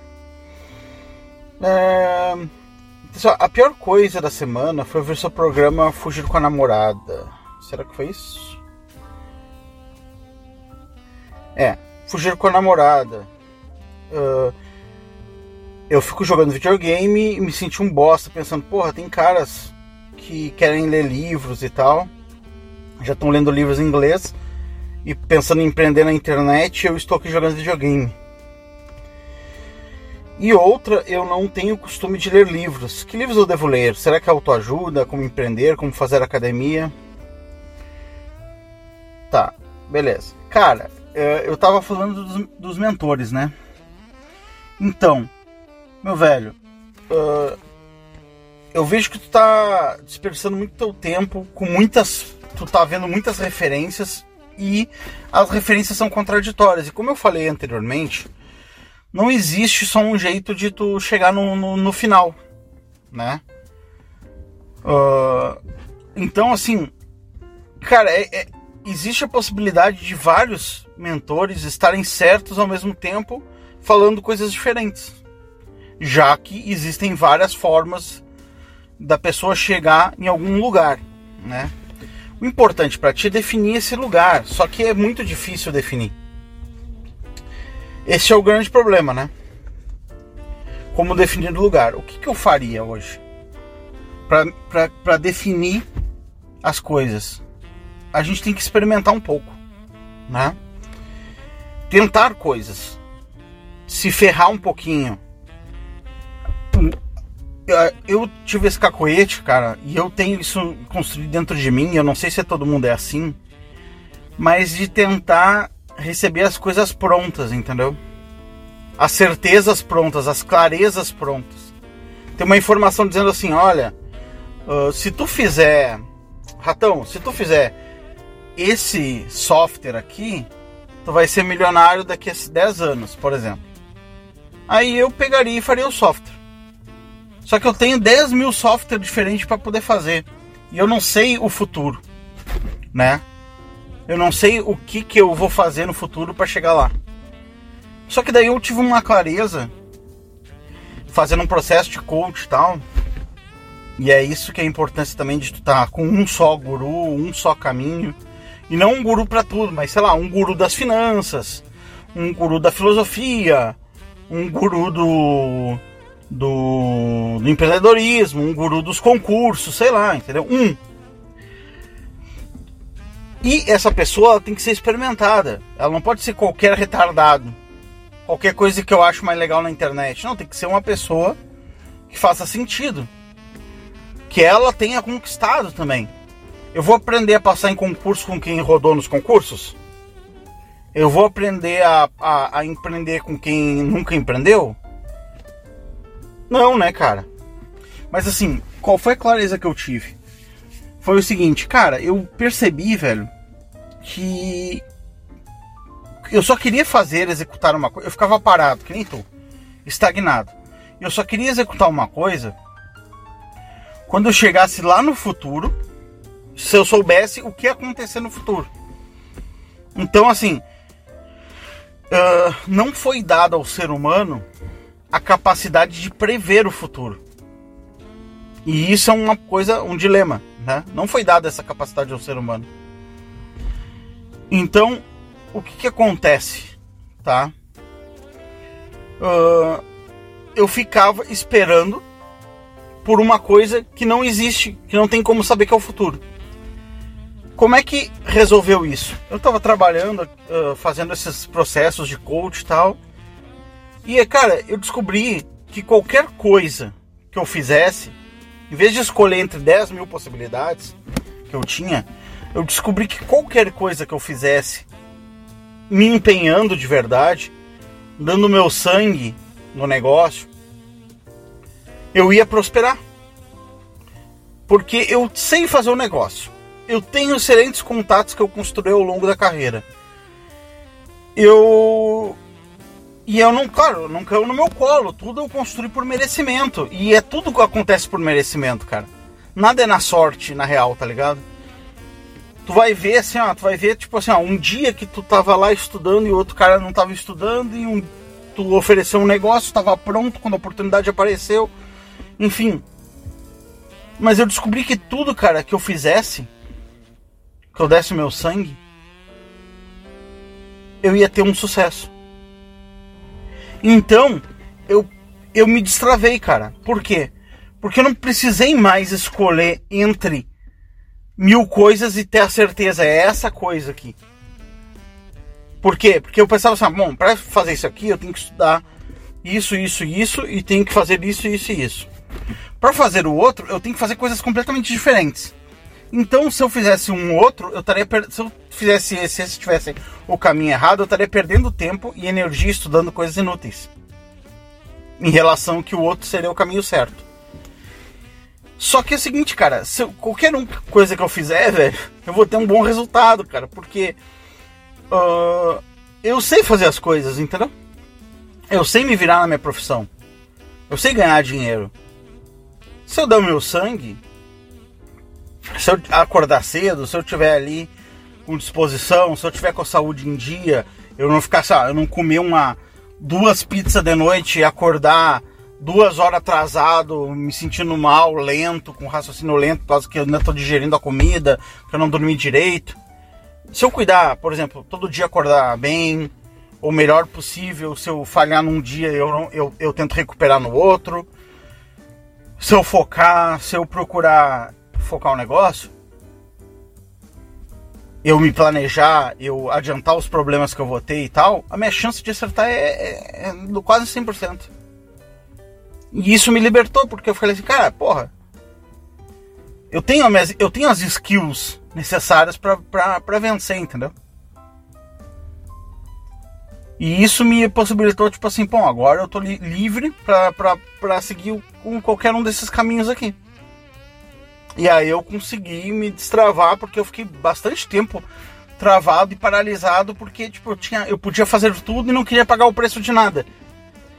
É... A pior coisa da semana foi ver seu programa Fugir com a Namorada. Será que foi isso? É, fugir com a namorada. Uh, eu fico jogando videogame e me senti um bosta pensando, porra, tem caras que querem ler livros e tal. Já estão lendo livros em inglês e pensando em empreender na internet, eu estou aqui jogando videogame. E outra, eu não tenho costume de ler livros. Que livros eu devo ler? Será que é autoajuda? Como empreender? Como fazer academia? Tá, beleza. Cara, é, eu tava falando dos, dos mentores, né? Então, meu velho, uh, eu vejo que tu tá desperdiçando muito teu tempo com muitas. Tu tá vendo muitas referências e as referências são contraditórias. E como eu falei anteriormente, não existe só um jeito de tu chegar no, no, no final, né? Uh, então, assim, cara, é, é, existe a possibilidade de vários mentores estarem certos ao mesmo tempo, falando coisas diferentes. Já que existem várias formas da pessoa chegar em algum lugar, né? O importante para ti é definir esse lugar, só que é muito difícil definir. Esse é o grande problema, né? Como definir o lugar? O que, que eu faria hoje para definir as coisas? a gente tem que experimentar um pouco, né? Tentar coisas, se ferrar um pouquinho. Eu tive esse cacoete, cara, e eu tenho isso construído dentro de mim. Eu não sei se todo mundo é assim, mas de tentar receber as coisas prontas, entendeu? As certezas prontas, as clarezas prontas. Tem uma informação dizendo assim: olha, uh, se tu fizer, ratão, se tu fizer esse software aqui, tu vai ser milionário daqui a 10 anos, por exemplo. Aí eu pegaria e faria o software. Só que eu tenho 10 mil softwares diferentes para poder fazer. E eu não sei o futuro, né? Eu não sei o que, que eu vou fazer no futuro para chegar lá. Só que daí eu tive uma clareza fazendo um processo de coach e tal. E é isso que é a importância também de tu estar tá com um só guru, um só caminho e não um guru para tudo, mas sei lá, um guru das finanças, um guru da filosofia, um guru do, do, do empreendedorismo, um guru dos concursos, sei lá, entendeu? Um. E essa pessoa tem que ser experimentada. Ela não pode ser qualquer retardado. Qualquer coisa que eu acho mais legal na internet. Não, tem que ser uma pessoa que faça sentido. Que ela tenha conquistado também. Eu vou aprender a passar em concurso com quem rodou nos concursos? Eu vou aprender a, a, a empreender com quem nunca empreendeu? Não, né, cara? Mas assim, qual foi a clareza que eu tive? Foi o seguinte, cara, eu percebi, velho, que eu só queria fazer, executar uma coisa. Eu ficava parado, que nem tu, estagnado. Eu só queria executar uma coisa quando eu chegasse lá no futuro, se eu soubesse o que ia acontecer no futuro. Então, assim, uh, não foi dado ao ser humano a capacidade de prever o futuro. E isso é uma coisa, um dilema, né? Não foi dada essa capacidade ao ser humano. Então, o que, que acontece, tá? Uh, eu ficava esperando por uma coisa que não existe, que não tem como saber que é o futuro. Como é que resolveu isso? Eu estava trabalhando, uh, fazendo esses processos de coach e tal, e cara, eu descobri que qualquer coisa que eu fizesse, em vez de escolher entre 10 mil possibilidades que eu tinha, eu descobri que qualquer coisa que eu fizesse, me empenhando de verdade, dando meu sangue no negócio, eu ia prosperar. Porque eu sei fazer o negócio. Eu tenho excelentes contatos que eu construí ao longo da carreira. Eu. E eu não, claro, não caiu no meu colo. Tudo eu construí por merecimento. E é tudo que acontece por merecimento, cara. Nada é na sorte, na real, tá ligado? Tu vai ver assim, ó, tu vai ver, tipo assim, ó, um dia que tu tava lá estudando e o outro cara não tava estudando, e um, tu ofereceu um negócio, tava pronto quando a oportunidade apareceu enfim. Mas eu descobri que tudo, cara, que eu fizesse, que eu desse meu sangue, eu ia ter um sucesso. Então, eu, eu me destravei, cara. Por quê? Porque eu não precisei mais escolher entre mil coisas e ter a certeza, é essa coisa aqui. Por quê? Porque eu pensava assim, ah, bom, para fazer isso aqui eu tenho que estudar isso, isso, isso e tenho que fazer isso, isso e isso. Para fazer o outro, eu tenho que fazer coisas completamente diferentes. Então, se eu fizesse um outro, eu estaria per... se eu fizesse esse, se esse tivesse o caminho errado, eu estaria perdendo tempo e energia estudando coisas inúteis. Em relação que o outro seria o caminho certo. Só que é o seguinte, cara, se eu, qualquer um, coisa que eu fizer, velho, eu vou ter um bom resultado, cara, porque uh, eu sei fazer as coisas, entendeu? Eu sei me virar na minha profissão. Eu sei ganhar dinheiro. Se eu der o meu sangue, se eu acordar cedo, se eu tiver ali com disposição, se eu tiver com a saúde em dia, eu não ficar, sabe, eu não comer uma duas pizzas de noite e acordar duas horas atrasado, me sentindo mal, lento, com raciocínio lento, por causa que eu ainda estou digerindo a comida, que eu não dormi direito. Se eu cuidar, por exemplo, todo dia acordar bem, o melhor possível, se eu falhar num dia, eu, eu, eu tento recuperar no outro se eu focar, se eu procurar focar o negócio, eu me planejar, eu adiantar os problemas que eu vou ter e tal, a minha chance de acertar é, é, é do quase 100%. E isso me libertou, porque eu falei assim, cara, porra, eu tenho, minhas, eu tenho as skills necessárias para vencer, entendeu? E isso me possibilitou, tipo assim, bom, agora eu tô li livre para seguir com qualquer um desses caminhos aqui. E aí eu consegui me destravar, porque eu fiquei bastante tempo travado e paralisado, porque, tipo, eu, tinha, eu podia fazer tudo e não queria pagar o preço de nada.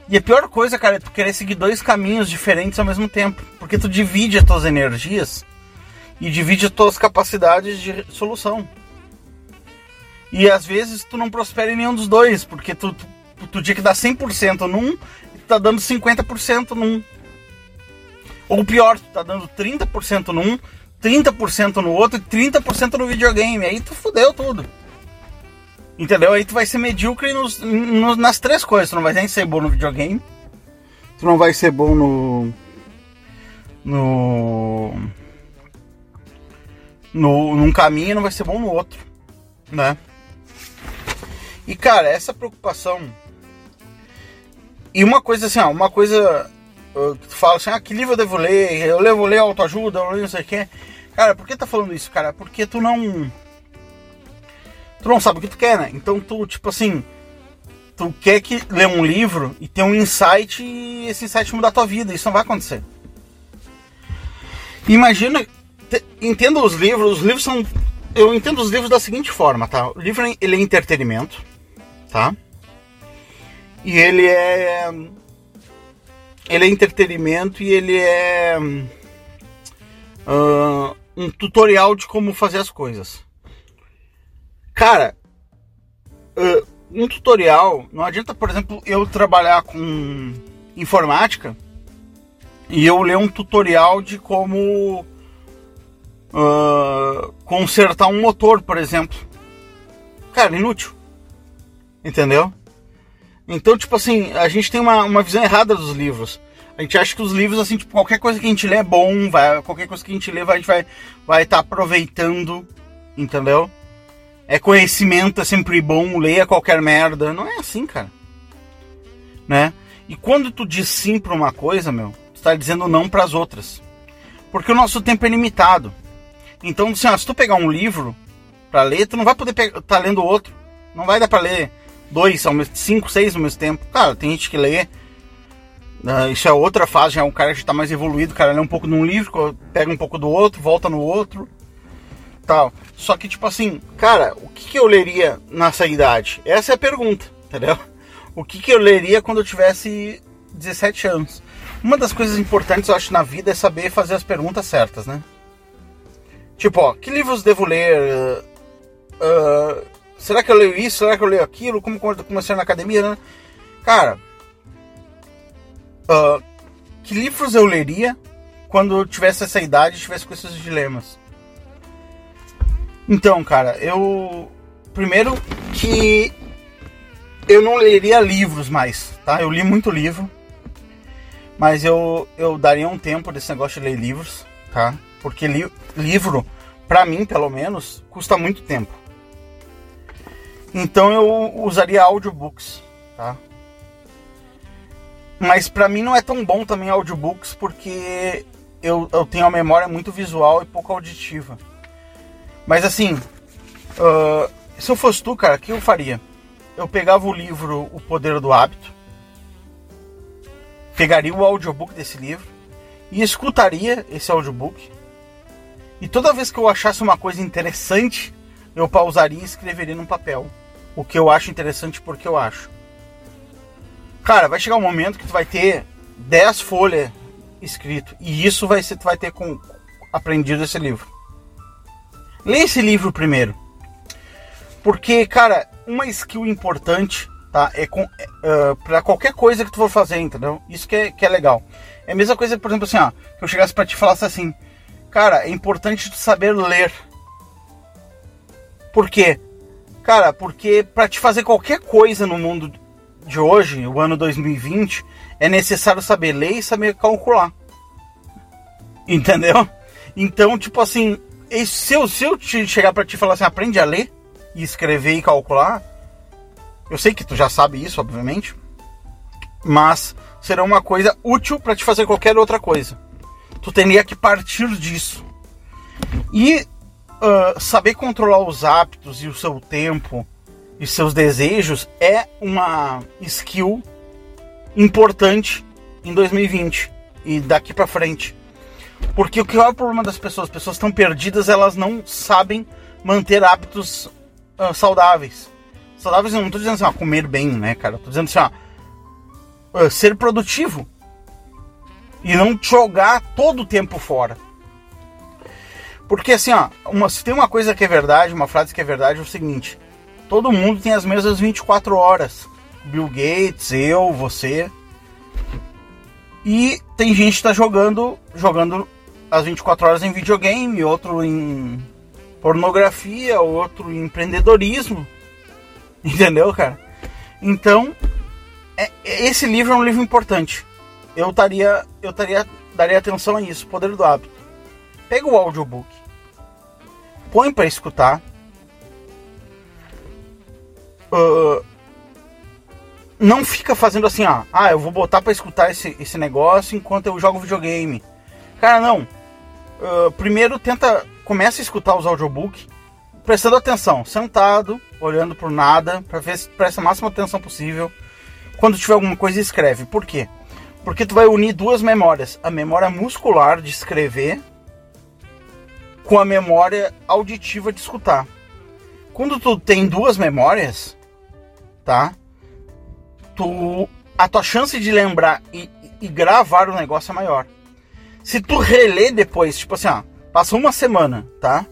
E a pior coisa, cara, é tu querer seguir dois caminhos diferentes ao mesmo tempo. Porque tu divide as tuas energias e divide as tuas capacidades de solução. E às vezes tu não prospera em nenhum dos dois, porque tu, tu, tu tinha que dar 100% num e tu tá dando 50% num. Ou pior, tu tá dando 30% num, 30% no outro e 30% no videogame. Aí tu fudeu tudo. Entendeu? Aí tu vai ser medíocre nos, nos, nas três coisas. Tu não vai nem ser bom no videogame. Tu não vai ser bom no. No. no num caminho e não vai ser bom no outro. Né? E cara, essa preocupação. E uma coisa assim, ó, uma coisa que fala assim, ah, que livro eu devo ler? Eu devo ler autoajuda, eu não sei o que. Cara, por que tá falando isso, cara? Porque tu não. Tu não sabe o que tu quer, né? Então tu, tipo assim. Tu quer que ler um livro e ter um insight e esse insight mudar tua vida. Isso não vai acontecer. Imagina. Entenda os livros, os livros são. Eu entendo os livros da seguinte forma, tá? O livro ele é entretenimento tá? E ele é ele é entretenimento e ele é uh, um tutorial de como fazer as coisas. Cara, uh, um tutorial, não adianta, por exemplo, eu trabalhar com informática e eu ler um tutorial de como uh, consertar um motor, por exemplo. Cara, inútil. Entendeu? Então, tipo assim, a gente tem uma, uma visão errada dos livros. A gente acha que os livros, assim, tipo, qualquer coisa que a gente lê é bom, vai, qualquer coisa que a gente lê, a gente vai estar vai tá aproveitando, entendeu? É conhecimento, é sempre bom, leia qualquer merda. Não é assim, cara. Né? E quando tu diz sim pra uma coisa, meu, tu tá dizendo não para as outras. Porque o nosso tempo é limitado. Então, assim, ó, se tu pegar um livro para ler, tu não vai poder estar tá lendo outro. Não vai dar para ler dois, ao mesmo, cinco, seis ao mesmo tempo. Cara, tem gente que lê. Uh, isso é outra fase, já é um cara que está mais evoluído, cara lê um pouco num livro, pega um pouco do outro, volta no outro. Tal. Só que, tipo assim, cara, o que, que eu leria nessa idade? Essa é a pergunta, entendeu? O que, que eu leria quando eu tivesse 17 anos? Uma das coisas importantes, eu acho, na vida é saber fazer as perguntas certas, né? Tipo, ó, que livros devo ler? Uh, será que eu leio isso? Será que eu leio aquilo? Como comecei na academia, né? Cara, uh, que livros eu leria quando eu tivesse essa idade e tivesse com esses dilemas? Então, cara, eu. Primeiro que eu não leria livros mais, tá? Eu li muito livro, mas eu, eu daria um tempo desse negócio de ler livros, tá? Porque li, livro, para mim pelo menos, custa muito tempo. Então eu usaria audiobooks, tá? Mas para mim não é tão bom também audiobooks porque eu, eu tenho a memória muito visual e pouco auditiva. Mas assim, uh, se eu fosse tu, cara, o que eu faria? Eu pegava o livro O Poder do Hábito, pegaria o audiobook desse livro e escutaria esse audiobook e toda vez que eu achasse uma coisa interessante, eu pausaria e escreveria num papel. O que eu acho interessante porque eu acho. Cara, vai chegar um momento que tu vai ter 10 folhas escrito e isso vai ser tu vai ter com aprendido esse livro. Lê esse livro primeiro. Porque, cara, uma skill importante, tá? É, com, é uh, para qualquer coisa que tu for fazer, entendeu? Isso que é, que é legal. É a mesma coisa, por exemplo, assim, ó, que eu chegasse para te falar assim, Cara, é importante tu saber ler. Por quê? Cara, porque para te fazer qualquer coisa no mundo de hoje, o ano 2020, é necessário saber ler e saber calcular. Entendeu? Então, tipo assim, se eu, se eu te chegar para te falar assim, aprende a ler e escrever e calcular, eu sei que tu já sabe isso, obviamente, mas será uma coisa útil para te fazer qualquer outra coisa tu teria que partir disso. E uh, saber controlar os hábitos e o seu tempo e seus desejos é uma skill importante em 2020 e daqui para frente. Porque o que é o problema das pessoas? As pessoas estão perdidas, elas não sabem manter hábitos uh, saudáveis. Saudáveis, não estou dizendo assim, ó, comer bem, né, cara? Estou dizendo assim, ó, uh, ser produtivo e não jogar todo o tempo fora. Porque assim, ó, uma, se tem uma coisa que é verdade, uma frase que é verdade é o seguinte: todo mundo tem as mesmas 24 horas. Bill Gates, eu, você. E tem gente que está jogando, jogando as 24 horas em videogame, outro em pornografia, outro em empreendedorismo. Entendeu, cara? Então, é, esse livro é um livro importante eu estaria eu estaria daria atenção a isso, poder do hábito. Pega o audiobook, põe para escutar. Uh, não fica fazendo assim, ó, ah, eu vou botar para escutar esse, esse negócio enquanto eu jogo videogame. Cara, não. Uh, primeiro tenta, começa a escutar os audiobooks, prestando atenção, sentado, olhando por nada, para ver se presta a máxima atenção possível. Quando tiver alguma coisa, escreve. Por quê? Porque tu vai unir duas memórias, a memória muscular de escrever com a memória auditiva de escutar. Quando tu tem duas memórias, tá? Tu a tua chance de lembrar e, e gravar o negócio é maior. Se tu reler depois, tipo assim, ó, Passa uma semana, tá?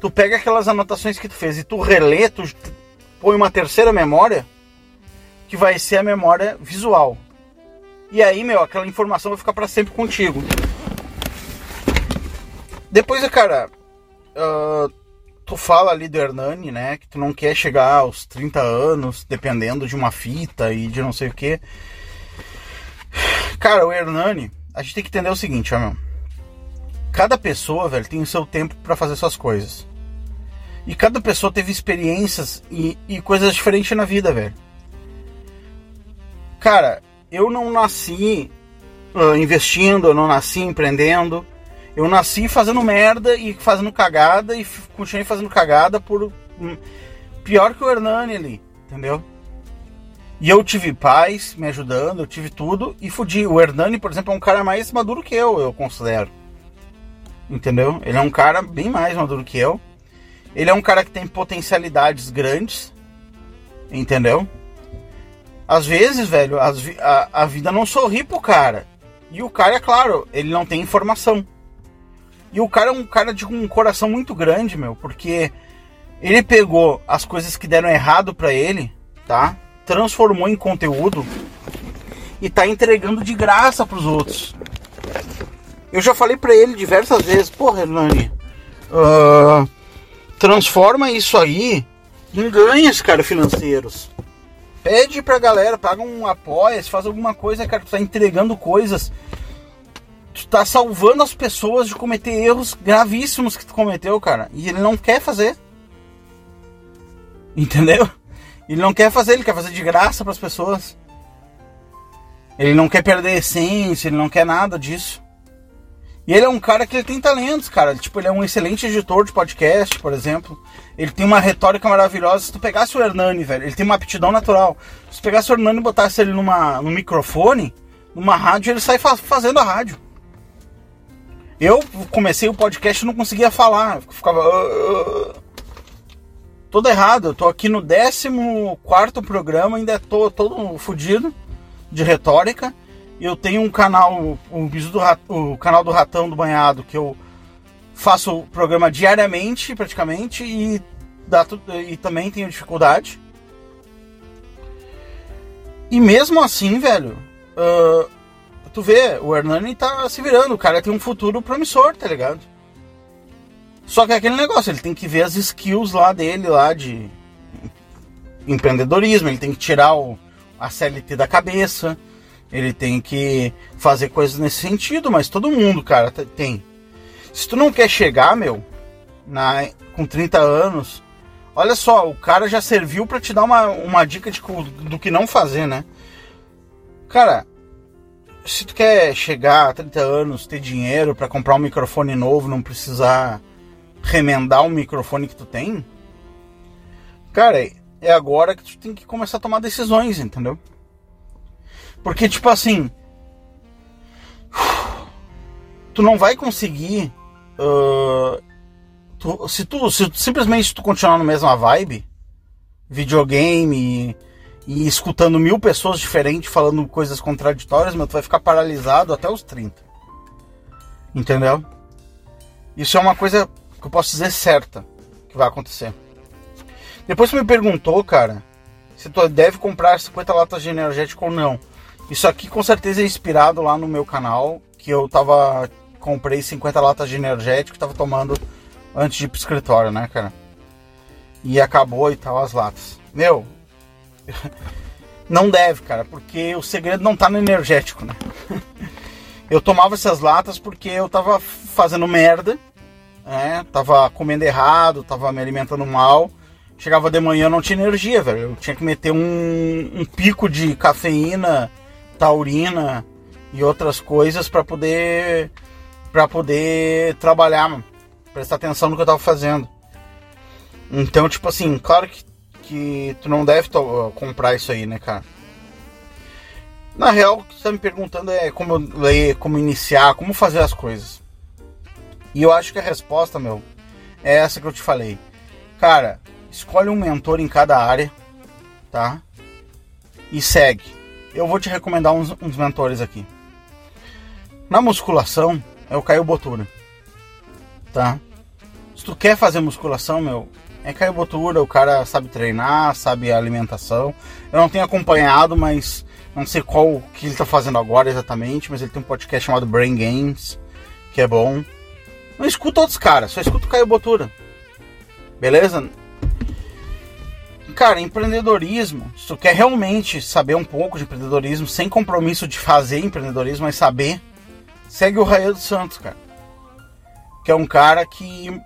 Tu pega aquelas anotações que tu fez e tu relê, tu põe uma terceira memória, que vai ser a memória visual. E aí, meu, aquela informação vai ficar para sempre contigo. Depois, cara, uh, tu fala ali do Hernani, né? Que tu não quer chegar aos 30 anos, dependendo de uma fita e de não sei o que. Cara, o Hernani, a gente tem que entender o seguinte, ó, meu. Cada pessoa, velho, tem o seu tempo para fazer suas coisas. E cada pessoa teve experiências e, e coisas diferentes na vida, velho. Cara, eu não nasci uh, investindo, eu não nasci empreendendo. Eu nasci fazendo merda e fazendo cagada e continuei fazendo cagada por. Hum, pior que o Hernani ali, entendeu? E eu tive pais me ajudando, eu tive tudo e fudi. O Hernani, por exemplo, é um cara mais maduro que eu, eu considero. Entendeu? Ele é um cara bem mais maduro que eu. Ele é um cara que tem potencialidades grandes. Entendeu? Às vezes, velho, a, a vida não sorri pro cara. E o cara, é claro, ele não tem informação. E o cara é um cara de um coração muito grande, meu, porque ele pegou as coisas que deram errado para ele, tá? Transformou em conteúdo e tá entregando de graça pros outros. Eu já falei para ele diversas vezes, porra, Hernani, uh, transforma isso aí em ganhos, cara, financeiros. Pede pra galera, paga um apoia, faz alguma coisa, cara, tu tá entregando coisas tu tá salvando as pessoas de cometer erros gravíssimos que tu cometeu, cara. E ele não quer fazer. Entendeu? Ele não quer fazer, ele quer fazer de graça para as pessoas. Ele não quer perder a essência, ele não quer nada disso. E ele é um cara que ele tem talentos, cara. Tipo, ele é um excelente editor de podcast, por exemplo. Ele tem uma retórica maravilhosa. Se tu pegasse o Hernani, velho, ele tem uma aptidão natural. Se tu pegasse o Hernani e botasse ele numa, num microfone, numa rádio, ele sai fazendo a rádio. Eu comecei o podcast e não conseguia falar. Ficava. Uh, todo errado. Eu tô aqui no 14 programa, ainda tô todo fodido de retórica. Eu tenho um canal, o, do, o canal do Ratão do Banhado, que eu faço o programa diariamente, praticamente, e, dá, e também tenho dificuldade. E mesmo assim, velho, uh, tu vê, o Hernani tá se virando, o cara tem um futuro promissor, tá ligado? Só que é aquele negócio, ele tem que ver as skills lá dele, lá de empreendedorismo, ele tem que tirar o, a CLT da cabeça, ele tem que fazer coisas nesse sentido, mas todo mundo, cara, tem. Se tu não quer chegar, meu, na, com 30 anos, olha só, o cara já serviu para te dar uma, uma dica de, do que não fazer, né? Cara, se tu quer chegar a 30 anos, ter dinheiro para comprar um microfone novo, não precisar remendar um microfone que tu tem, cara, é agora que tu tem que começar a tomar decisões, entendeu? Porque, tipo assim, tu não vai conseguir. Uh, tu, se, tu, se simplesmente tu continuar na mesma vibe, videogame e escutando mil pessoas diferentes falando coisas contraditórias, mas tu vai ficar paralisado até os 30. Entendeu? Isso é uma coisa que eu posso dizer certa que vai acontecer. Depois você me perguntou, cara, se tu deve comprar 50 latas de energético ou não. Isso aqui com certeza é inspirado lá no meu canal, que eu tava comprei 50 latas de energético, tava tomando antes de ir pro escritório, né, cara? E acabou e tal as latas. Meu, não deve, cara, porque o segredo não tá no energético, né? Eu tomava essas latas porque eu tava fazendo merda, né? Tava comendo errado, tava me alimentando mal. Chegava de manhã não tinha energia, velho. Eu tinha que meter um, um pico de cafeína, taurina e outras coisas para poder para poder trabalhar, prestar atenção no que eu tava fazendo. Então, tipo assim, claro que que tu não deve comprar isso aí, né, cara? Na real, o que você tá me perguntando é como ler, como iniciar, como fazer as coisas. E eu acho que a resposta, meu, é essa que eu te falei. Cara, escolhe um mentor em cada área, tá? E segue. Eu vou te recomendar uns, uns mentores aqui. Na musculação, é o Caio Botura. tá? Se tu quer fazer musculação, meu, é Caio Botura, o cara sabe treinar, sabe alimentação. Eu não tenho acompanhado, mas não sei qual que ele tá fazendo agora exatamente, mas ele tem um podcast chamado Brain Games, que é bom. Não escuta outros caras, só escuta o Caio Botura. Beleza? Cara, empreendedorismo, se tu quer realmente saber um pouco de empreendedorismo, sem compromisso de fazer empreendedorismo, mas saber, segue o Raia dos Santos, cara. Que é um cara que.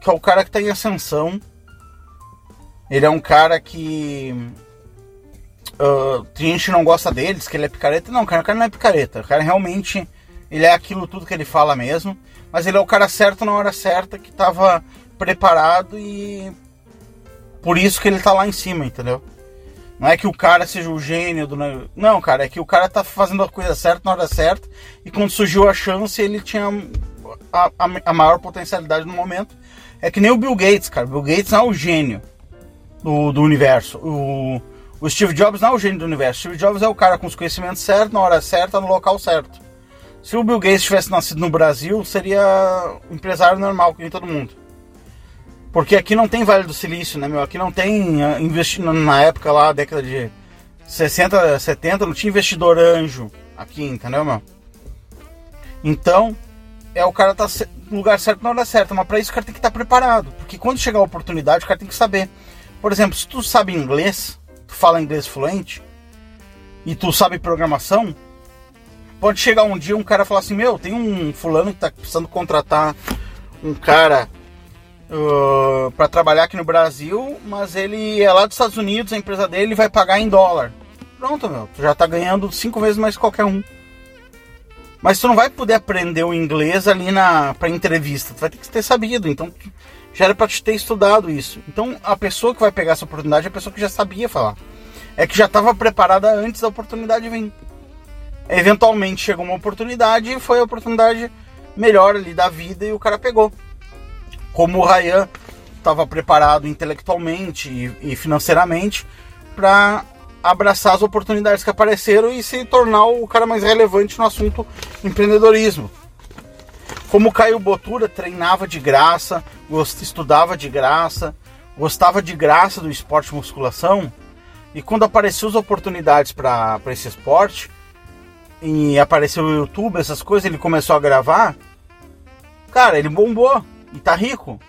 Que é o cara que tá em ascensão. Ele é um cara que. Uh, gente não gosta dele, diz que ele é picareta. Não, cara, o cara não é picareta. O cara realmente. Ele é aquilo tudo que ele fala mesmo. Mas ele é o cara certo na hora certa que tava preparado e por isso que ele tá lá em cima, entendeu? Não é que o cara seja o gênio do. Não, cara, é que o cara tá fazendo a coisa certa na hora certa. E quando surgiu a chance, ele tinha a, a, a maior potencialidade no momento. É que nem o Bill Gates, cara. Bill Gates não é o gênio do, do universo. O, o Steve Jobs não é o gênio do universo. Steve Jobs é o cara com os conhecimentos certos, na hora certa, no local certo. Se o Bill Gates tivesse nascido no Brasil, seria um empresário normal, que nem todo mundo. Porque aqui não tem Vale do Silício, né, meu? Aqui não tem ah, investindo na época lá, década de 60, 70, não tinha investidor anjo aqui, entendeu, meu? Então, é o cara tá no lugar certo na hora certa, mas para isso o cara tem que estar tá preparado, porque quando chegar a oportunidade, o cara tem que saber. Por exemplo, se tu sabe inglês, tu fala inglês fluente e tu sabe programação, pode chegar um dia um cara falar assim: "Meu, tem um fulano que tá precisando contratar um cara uh, para trabalhar aqui no Brasil, mas ele é lá dos Estados Unidos, a empresa dele vai pagar em dólar. Pronto, meu, tu já tá ganhando cinco vezes mais que qualquer um. Mas tu não vai poder aprender o inglês ali na para entrevista, tu vai ter que ter sabido, então já era para te ter estudado isso. Então a pessoa que vai pegar essa oportunidade é a pessoa que já sabia falar. É que já estava preparada antes da oportunidade vir. Eventualmente chegou uma oportunidade e foi a oportunidade melhor ali da vida e o cara pegou como o Ryan estava preparado intelectualmente e, financeiramente para abraçar as oportunidades que apareceram e se tornar o cara mais relevante no assunto empreendedorismo. Como Caio Botura treinava de graça, estudava de graça, gostava de graça do esporte musculação, e quando apareceu as oportunidades para esse esporte, e apareceu o YouTube, essas coisas, ele começou a gravar, cara, ele bombou e tá rico.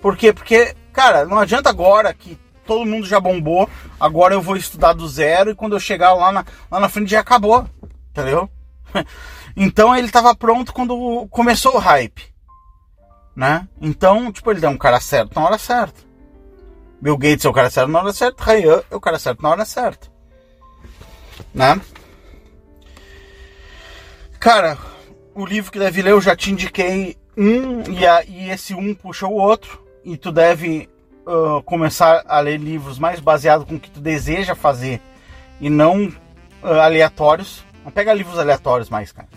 Por quê? Porque, cara, não adianta agora que todo mundo já bombou, agora eu vou estudar do zero e quando eu chegar lá na, lá na frente já acabou. Entendeu? Então ele tava pronto quando começou o hype. Né? Então, tipo, ele é um cara certo na hora certa. Bill Gates é o cara certo na hora certa, Ryan é o cara certo na hora certa. Né? Cara, o livro que deve ler eu já te indiquei um e, a, e esse um puxa o outro e tu deve uh, começar a ler livros mais baseados com o que tu deseja fazer e não uh, aleatórios. Não pega livros aleatórios mais, cara.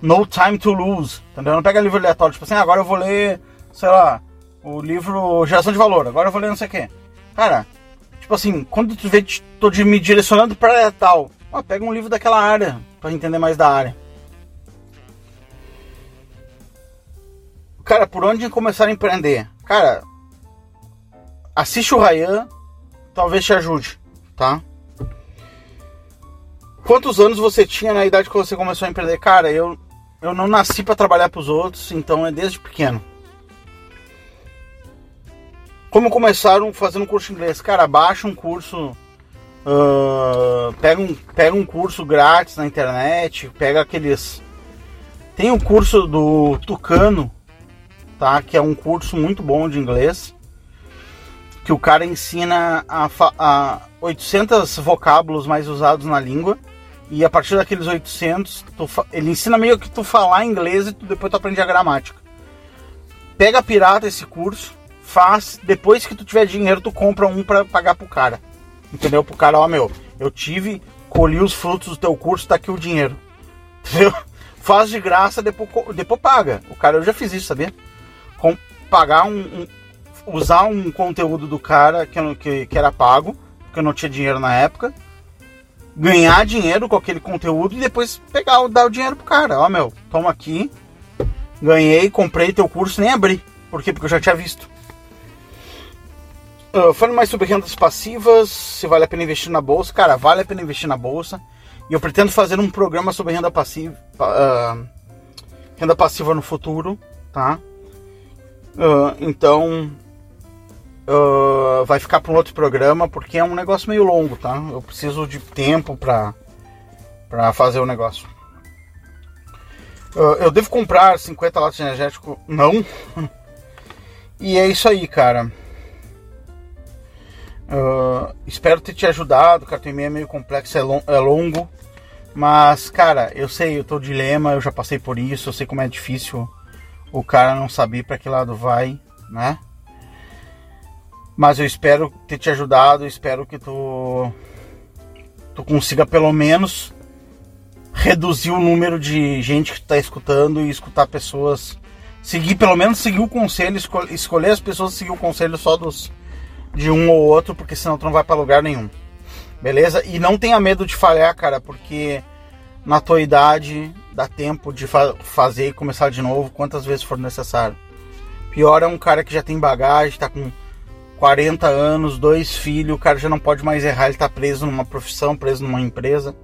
No time to lose, entendeu? Não pega livro aleatório, tipo assim, ah, agora eu vou ler, sei lá, o livro Geração de Valor, agora eu vou ler não sei o quê. Cara, tipo assim, quando tu vê, tô me direcionando para tal, ó, pega um livro daquela área, para entender mais da área. Cara, por onde começar a empreender? Cara, assiste o Ryan, talvez te ajude, tá? Quantos anos você tinha na idade que você começou a empreender? Cara, eu, eu não nasci para trabalhar para os outros, então é desde pequeno. Como começaram fazendo curso de inglês? Cara, baixa um curso, uh, pega, um, pega um curso grátis na internet, pega aqueles. Tem um curso do Tucano, tá? Que é um curso muito bom de inglês, que o cara ensina a, a 800 vocábulos mais usados na língua e a partir daqueles 800 tu, ele ensina meio que tu falar inglês e tu, depois tu aprende a gramática. Pega pirata esse curso, faz, depois que tu tiver dinheiro tu compra um para pagar pro cara. Entendeu? Pro cara, ó meu, eu tive, colhi os frutos do teu curso, tá aqui o dinheiro. Entendeu? Faz de graça, depois, depois paga. O cara, eu já fiz isso, sabia? com, pagar um, um, usar um conteúdo do cara que, que, que era pago, porque eu não tinha dinheiro na época, ganhar dinheiro com aquele conteúdo e depois pegar, dar o dinheiro pro cara. Ó, meu, toma aqui, Ganhei, comprei teu curso, nem abri. Por quê? Porque eu já tinha visto. Uh, falando mais sobre rendas passivas, se vale a pena investir na bolsa. Cara, vale a pena investir na bolsa. E eu pretendo fazer um programa sobre renda passiva, uh, renda passiva no futuro, tá? Uh, então, uh, vai ficar para um outro programa porque é um negócio meio longo, tá? Eu preciso de tempo para para fazer o negócio. eu devo comprar 50 latas de energético? Não. e é isso aí, cara. Uh, espero ter te ajudado. Cara, o e-mail é meio complexo, é, long, é, longo. Mas, cara, eu sei, eu tô dilema, eu já passei por isso, eu sei como é difícil o cara não saber para que lado vai, né? Mas eu espero ter te ajudado, espero que tu tu consiga pelo menos reduzir o número de gente que está escutando e escutar pessoas seguir pelo menos seguir o conselho, escolher as pessoas seguir o conselho só dos de um ou outro, porque senão tu não vai para lugar nenhum. Beleza? E não tenha medo de falhar, cara, porque na tua idade dá tempo de fa fazer e começar de novo quantas vezes for necessário. Pior é um cara que já tem bagagem, tá com 40 anos, dois filhos, o cara já não pode mais errar, ele tá preso numa profissão, preso numa empresa.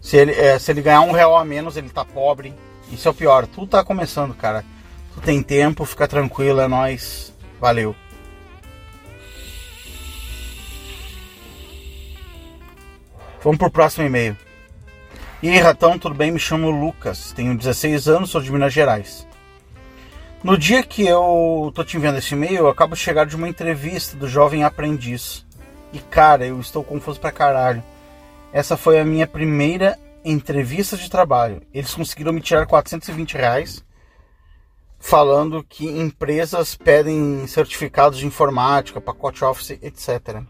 Se ele, é, se ele ganhar um real a menos, ele tá pobre. Isso é o pior. Tu tá começando, cara. Tu tem tempo, fica tranquilo, é nóis. Valeu. Vamos pro próximo e-mail. E aí, ratão, tudo bem? Me chamo Lucas, tenho 16 anos, sou de Minas Gerais. No dia que eu tô te enviando esse e-mail, eu acabo de chegar de uma entrevista do jovem aprendiz. E cara, eu estou confuso pra caralho. Essa foi a minha primeira entrevista de trabalho. Eles conseguiram me tirar 420 reais falando que empresas pedem certificados de informática, pacote Office, etc.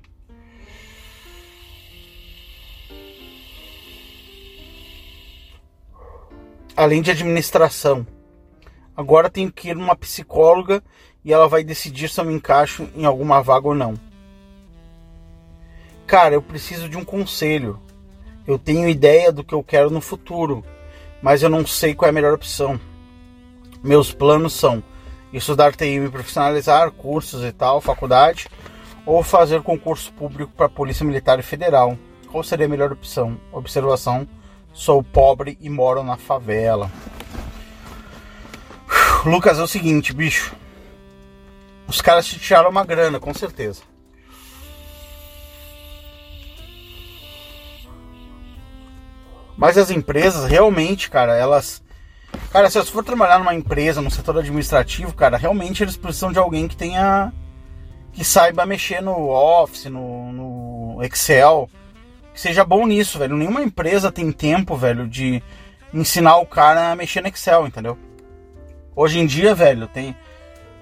além de administração. Agora tenho que ir numa psicóloga e ela vai decidir se eu me encaixo em alguma vaga ou não. Cara, eu preciso de um conselho. Eu tenho ideia do que eu quero no futuro, mas eu não sei qual é a melhor opção. Meus planos são estudar TI e profissionalizar, cursos e tal, faculdade, ou fazer concurso público para a Polícia Militar e Federal. Qual seria a melhor opção? Observação Sou pobre e moro na favela. Lucas, é o seguinte, bicho. Os caras te tiraram uma grana, com certeza. Mas as empresas, realmente, cara, elas. Cara, se você for trabalhar numa empresa, no setor administrativo, cara, realmente eles precisam de alguém que tenha. que saiba mexer no Office, no, no Excel que seja bom nisso, velho. Nenhuma empresa tem tempo, velho, de ensinar o cara a mexer no Excel, entendeu? Hoje em dia, velho, tem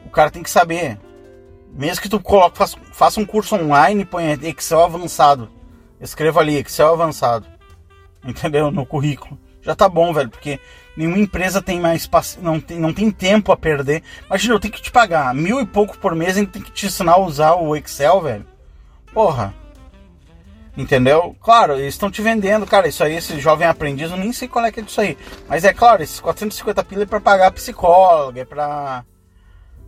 o cara tem que saber. Mesmo que tu coloque, faça, um curso online, põe Excel avançado. Escreva ali, Excel avançado. Entendeu? No currículo. Já tá bom, velho, porque nenhuma empresa tem mais não tem, não tem tempo a perder. Imagina, eu tenho que te pagar mil e pouco por mês e tem que te ensinar a usar o Excel, velho. Porra. Entendeu? Claro, eles estão te vendendo, cara. Isso aí, esse jovem aprendiz, eu nem sei qual é que é disso aí. Mas é claro, esses 450 pila é pra pagar a psicóloga, é pra,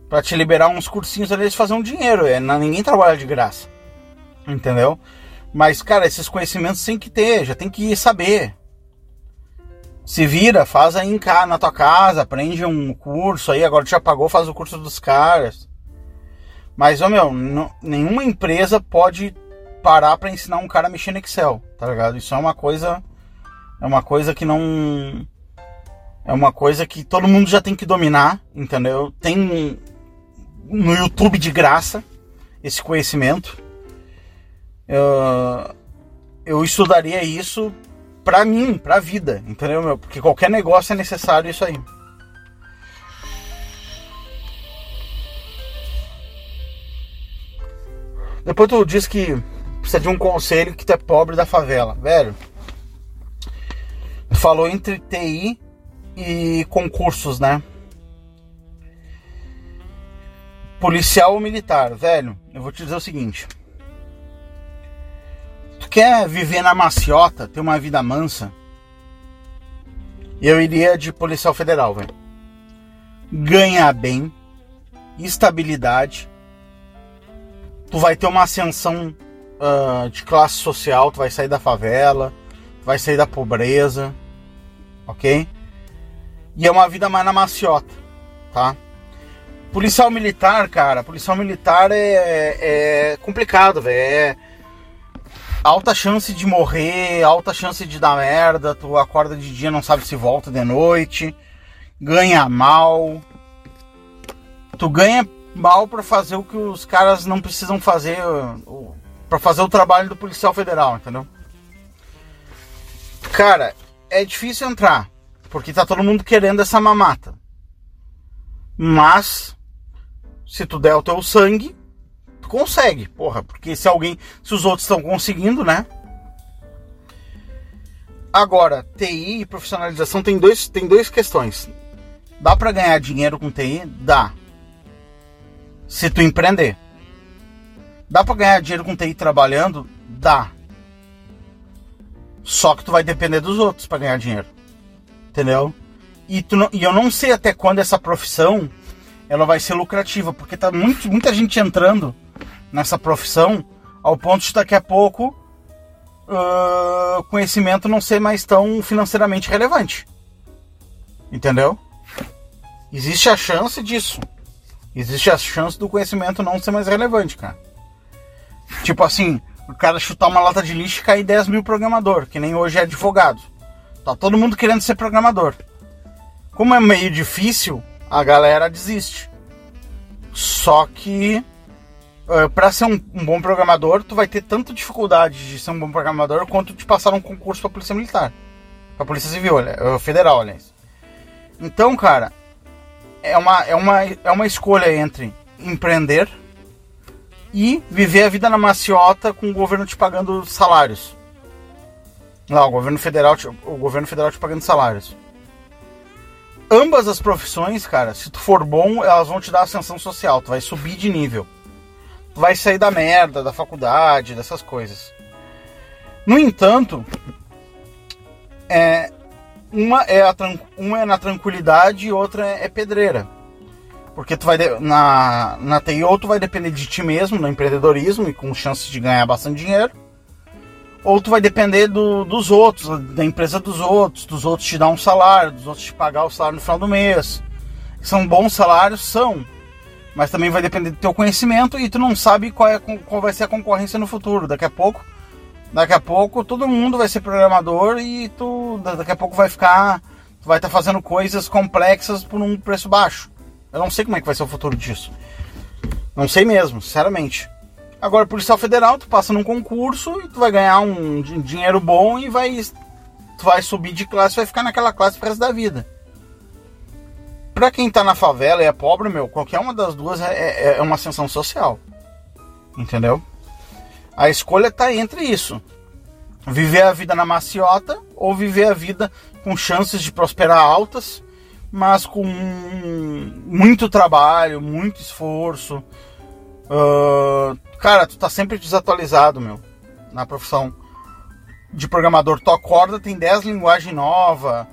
pra te liberar uns cursinhos ali, eles fazem um dinheiro. É, ninguém trabalha de graça. Entendeu? Mas, cara, esses conhecimentos tem que ter, já tem que saber. Se vira, faz aí em casa, na tua casa, aprende um curso aí, agora já pagou, faz o curso dos caras. Mas, ô meu, nenhuma empresa pode parar para ensinar um cara a mexer no Excel, tá ligado? Isso é uma coisa é uma coisa que não é uma coisa que todo mundo já tem que dominar, entendeu? Tem no YouTube de graça esse conhecimento. Eu, eu estudaria isso pra mim, pra vida, entendeu, meu? Porque qualquer negócio é necessário isso aí. Depois tu diz que precisa de um conselho que tu é pobre da favela. Velho, falou entre TI e concursos, né? Policial ou militar, velho, eu vou te dizer o seguinte. Tu quer viver na maciota, ter uma vida mansa? Eu iria de policial federal, velho. ganha bem, estabilidade, tu vai ter uma ascensão uh, de classe social, tu vai sair da favela, vai sair da pobreza, ok? E é uma vida mais na maciota, tá? Policial militar, cara, policial militar é, é, é complicado, velho. É alta chance de morrer, alta chance de dar merda. Tu acorda de dia, não sabe se volta de noite. Ganha mal. Tu ganha mal para fazer o que os caras não precisam fazer, para fazer o trabalho do policial federal, entendeu? Cara, é difícil entrar, porque tá todo mundo querendo essa mamata. Mas se tu der o teu sangue, tu consegue, porra, porque se alguém, se os outros estão conseguindo, né? Agora, TI e profissionalização tem dois, tem duas questões. Dá para ganhar dinheiro com TI? Dá. Se tu empreender. Dá para ganhar dinheiro com TI trabalhando? Dá. Só que tu vai depender dos outros para ganhar dinheiro. Entendeu? E, tu não, e eu não sei até quando essa profissão ela vai ser lucrativa, porque tá muito, muita gente entrando nessa profissão ao ponto de daqui a pouco uh, conhecimento não ser mais tão financeiramente relevante. Entendeu? Existe a chance disso. Existe a chance do conhecimento não ser mais relevante, cara. Tipo assim, o cara chutar uma lata de lixo e cair 10 mil programador, que nem hoje é advogado. Tá todo mundo querendo ser programador. Como é meio difícil, a galera desiste. Só que uh, para ser um, um, bom programador, tu vai ter tanta dificuldade de ser um bom programador quanto de passar um concurso para polícia militar, para polícia civil, uh, federal, aliás. Então, cara, é uma é uma é uma escolha entre empreender e viver a vida na maciota com o governo te pagando salários. Lá, o governo federal, te, o governo federal te pagando salários ambas as profissões, cara, se tu for bom, elas vão te dar ascensão social, tu vai subir de nível. Tu vai sair da merda, da faculdade, dessas coisas. No entanto, é, uma, é a, uma é na tranquilidade e outra é, é pedreira. Porque tu vai na, na TI ou tu vai depender de ti mesmo, no empreendedorismo e com chances de ganhar bastante dinheiro ou tu vai depender do, dos outros, da empresa dos outros, dos outros te dar um salário, dos outros te pagar o salário no final do mês. São bons salários? São. Mas também vai depender do teu conhecimento e tu não sabe qual, é, qual vai ser a concorrência no futuro. Daqui a pouco, daqui a pouco todo mundo vai ser programador e tu daqui a pouco vai ficar, tu vai estar tá fazendo coisas complexas por um preço baixo. Eu não sei como é que vai ser o futuro disso. Não sei mesmo, sinceramente. Agora, policial federal, tu passa num concurso e tu vai ganhar um dinheiro bom e vai, tu vai subir de classe, vai ficar naquela classe pro resto da vida. Pra quem tá na favela e é pobre, meu, qualquer uma das duas é, é, é uma ascensão social. Entendeu? A escolha tá entre isso. Viver a vida na maciota ou viver a vida com chances de prosperar altas, mas com muito trabalho, muito esforço. Uh, Cara, tu tá sempre desatualizado, meu, na profissão de programador. Tu acorda, tem 10 linguagens novas,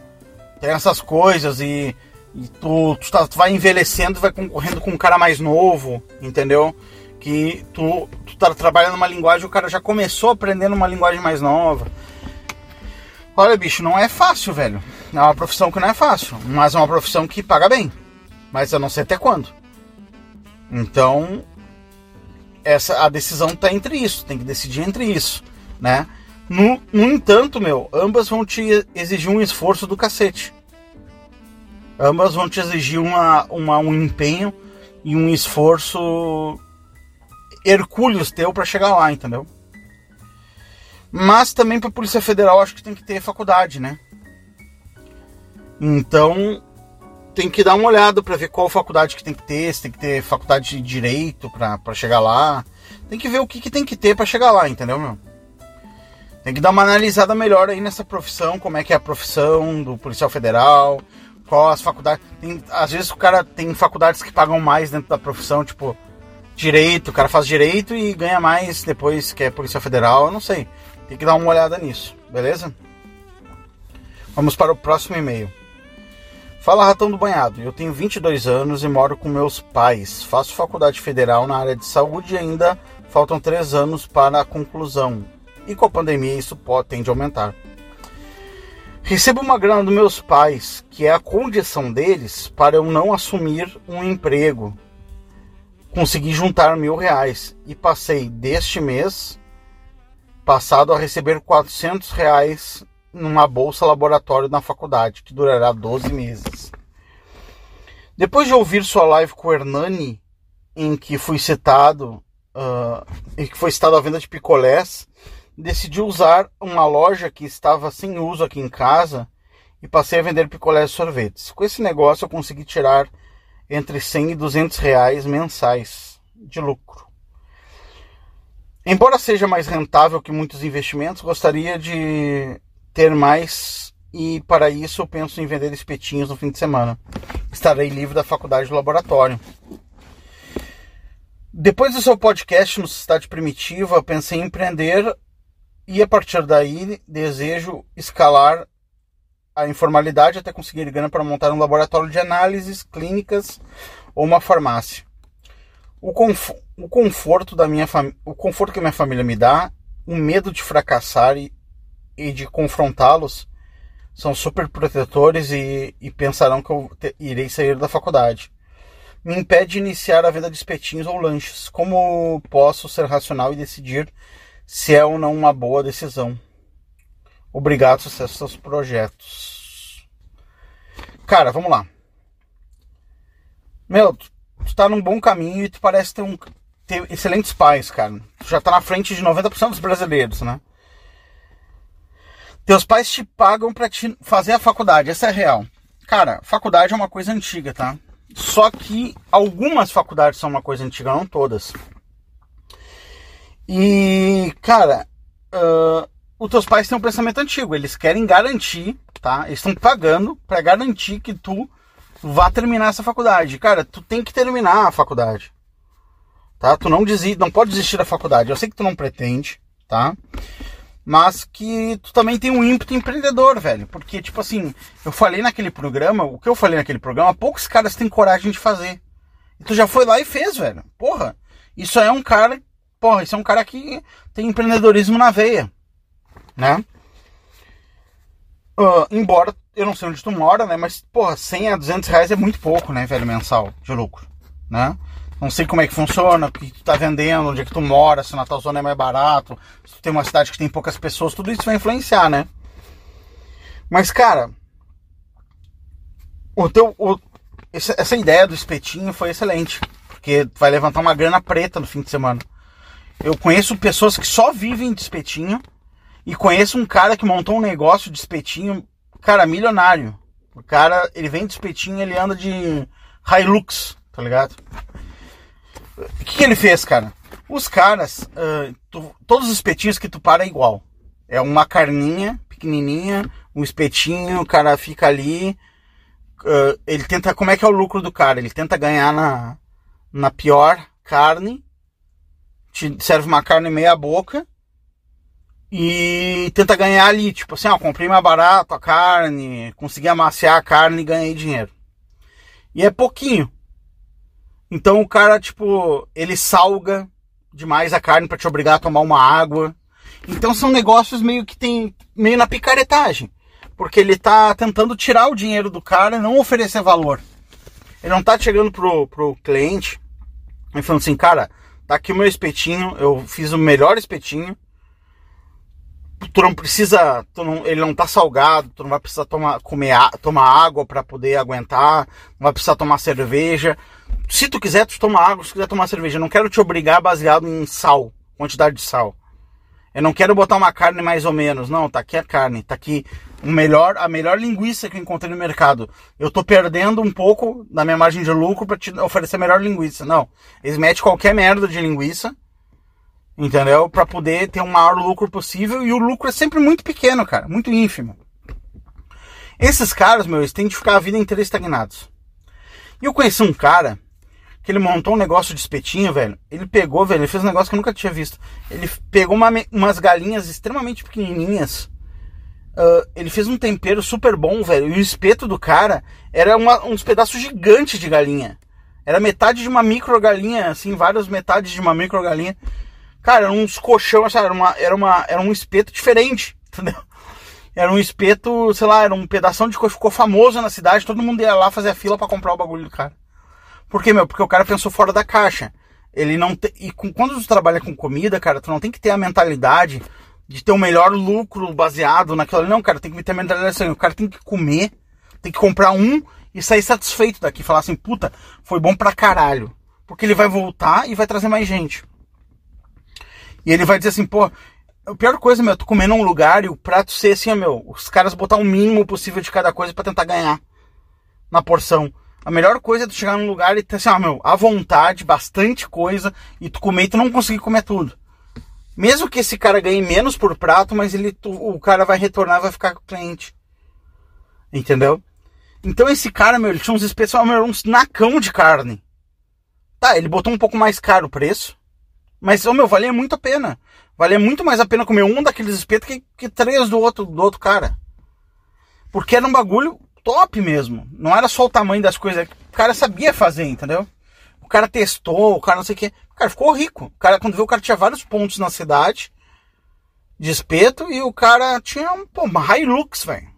tem essas coisas e, e tu, tu, tá, tu, vai envelhecendo, vai concorrendo com um cara mais novo, entendeu? Que tu, tu tá trabalhando uma linguagem, o cara já começou aprendendo uma linguagem mais nova. Olha, bicho, não é fácil, velho. É uma profissão que não é fácil, mas é uma profissão que paga bem. Mas eu não sei até quando. Então, essa a decisão está entre isso, tem que decidir entre isso, né? No, no entanto, meu, ambas vão te exigir um esforço do cacete. Ambas vão te exigir uma, uma, um empenho e um esforço hercúleos teu para chegar lá, entendeu? Mas também para Polícia Federal acho que tem que ter faculdade, né? Então, tem que dar uma olhada para ver qual faculdade que tem que ter, se tem que ter faculdade de direito para chegar lá. Tem que ver o que, que tem que ter para chegar lá, entendeu, meu? Tem que dar uma analisada melhor aí nessa profissão, como é que é a profissão do policial federal, qual as faculdades. Tem, às vezes o cara tem faculdades que pagam mais dentro da profissão, tipo direito, o cara faz direito e ganha mais depois que é policial federal, eu não sei. Tem que dar uma olhada nisso, beleza? Vamos para o próximo e-mail. Fala Ratão do Banhado, eu tenho 22 anos e moro com meus pais. Faço faculdade federal na área de saúde e ainda faltam 3 anos para a conclusão. E com a pandemia isso pode, tende a aumentar. Recebo uma grana dos meus pais, que é a condição deles para eu não assumir um emprego. Consegui juntar mil reais e passei deste mês passado a receber 400 reais numa bolsa laboratório na faculdade, que durará 12 meses. Depois de ouvir sua live com o Hernani, em que fui citado, uh, que foi citado a venda de picolés, decidi usar uma loja que estava sem uso aqui em casa e passei a vender picolés e sorvetes. Com esse negócio eu consegui tirar entre 100 e 200 reais mensais de lucro. Embora seja mais rentável que muitos investimentos, gostaria de ter mais e para isso eu penso em vender espetinhos no fim de semana. Estarei livre da faculdade do laboratório. Depois do seu podcast no Cidade Primitiva, pensei em empreender e a partir daí desejo escalar a informalidade até conseguir grana para montar um laboratório de análises clínicas ou uma farmácia. O, conf o conforto da minha o conforto que minha família me dá, o medo de fracassar e, e de confrontá-los são super protetores e, e pensarão que eu te, irei sair da faculdade. Me impede de iniciar a venda de espetinhos ou lanches. Como posso ser racional e decidir se é ou não uma boa decisão. Obrigado, sucesso aos projetos. Cara, vamos lá. Meu, tu, tu tá num bom caminho e tu parece ter, um, ter excelentes pais, cara. Tu já tá na frente de 90% dos brasileiros, né? Teus pais te pagam para te fazer a faculdade, essa é real. Cara, faculdade é uma coisa antiga, tá? Só que algumas faculdades são uma coisa antiga, não todas. E, cara, uh, os teus pais têm um pensamento antigo. Eles querem garantir, tá? Eles estão pagando para garantir que tu vá terminar essa faculdade. Cara, tu tem que terminar a faculdade. Tá? Tu não desiste, não pode desistir da faculdade. Eu sei que tu não pretende, tá? Mas que tu também tem um ímpeto empreendedor, velho. Porque, tipo assim, eu falei naquele programa, o que eu falei naquele programa, poucos caras têm coragem de fazer. E tu já foi lá e fez, velho. Porra, isso é um cara porra, esse é um cara que tem empreendedorismo na veia, né? Uh, embora eu não sei onde tu mora, né? Mas, porra, 100 a 200 reais é muito pouco, né, velho, mensal de lucro, né? Não sei como é que funciona, o que tu tá vendendo, onde é que tu mora, se na tua zona é mais barato, se tu tem uma cidade que tem poucas pessoas, tudo isso vai influenciar, né? Mas, cara, o teu, o, essa ideia do espetinho foi excelente, porque vai levantar uma grana preta no fim de semana. Eu conheço pessoas que só vivem de espetinho e conheço um cara que montou um negócio de espetinho, cara, milionário. O cara, ele vem de espetinho, ele anda de Hilux, tá ligado? O que, que ele fez, cara? Os caras, uh, tu, todos os espetinhos que tu para é igual. É uma carninha pequenininha, um espetinho, o cara fica ali. Uh, ele tenta. Como é que é o lucro do cara? Ele tenta ganhar na, na pior carne te serve uma carne meia boca e tenta ganhar ali, tipo assim, ó, comprei mais barato a carne, consegui amaciar a carne e ganhei dinheiro. E é pouquinho. Então o cara, tipo, ele salga demais a carne para te obrigar a tomar uma água. Então são negócios meio que tem meio na picaretagem, porque ele tá tentando tirar o dinheiro do cara e não oferecer valor. Ele não tá chegando pro, pro cliente e falando assim, cara, Tá aqui o meu espetinho, eu fiz o melhor espetinho. Tu não precisa, tu não, ele não tá salgado, tu não vai precisar tomar, comer, tomar água para poder aguentar, não vai precisar tomar cerveja. Se tu quiser, tu toma água, se quiser tomar cerveja. Eu não quero te obrigar baseado em sal, quantidade de sal. Eu não quero botar uma carne mais ou menos, não, tá aqui a carne, tá aqui o melhor, a melhor linguiça que eu encontrei no mercado. Eu tô perdendo um pouco da minha margem de lucro para te oferecer a melhor linguiça. Não. Eles metem qualquer merda de linguiça, entendeu? Para poder ter o maior lucro possível e o lucro é sempre muito pequeno, cara, muito ínfimo. Esses caras, meu, eles têm de ficar a vida inteira estagnados. E eu conheci um cara que ele montou um negócio de espetinho, velho. Ele pegou, velho, ele fez um negócio que eu nunca tinha visto. Ele pegou uma, umas galinhas extremamente pequenininhas Uh, ele fez um tempero super bom, velho. E o espeto do cara era uma, uns pedaços gigantes de galinha. Era metade de uma micro galinha, assim, várias metades de uma micro galinha. Cara, eram uns colchão, sabe? Era, uma, era, uma, era um espeto diferente, entendeu? Era um espeto, sei lá, era um pedaço de coisa, ficou famoso na cidade, todo mundo ia lá fazer a fila para comprar o bagulho do cara. Por quê, meu? Porque o cara pensou fora da caixa. Ele não te... E com, quando tu trabalha com comida, cara, tu não tem que ter a mentalidade de ter o melhor lucro baseado naquilo. Não, cara, tem que ter a mentalidade assim, o cara tem que comer, tem que comprar um e sair satisfeito daqui. Falar assim, puta, foi bom pra caralho. Porque ele vai voltar e vai trazer mais gente. E ele vai dizer assim, pô, a pior coisa, meu, tu comer num lugar e o prato ser assim, meu, os caras botar o mínimo possível de cada coisa para tentar ganhar na porção. A melhor coisa é tu chegar num lugar e ter assim, ó, meu, à vontade, bastante coisa, e tu comer e tu não conseguir comer tudo. Mesmo que esse cara ganhe menos por prato, mas ele, tu, o cara vai retornar vai ficar com o cliente. Entendeu? Então esse cara, meu, ele tinha uns especial, meu, uns nacão de carne. Tá, ele botou um pouco mais caro o preço. Mas, oh, meu, valia muito a pena. Valia muito mais a pena comer um daqueles espetos que, que três do outro, do outro cara. Porque era um bagulho top mesmo. Não era só o tamanho das coisas. O cara sabia fazer, entendeu? O cara testou, o cara não sei o quê. O cara ficou rico. O cara, quando viu, o cara tinha vários pontos na cidade de espeto e o cara tinha um, pô, uma Hilux, velho.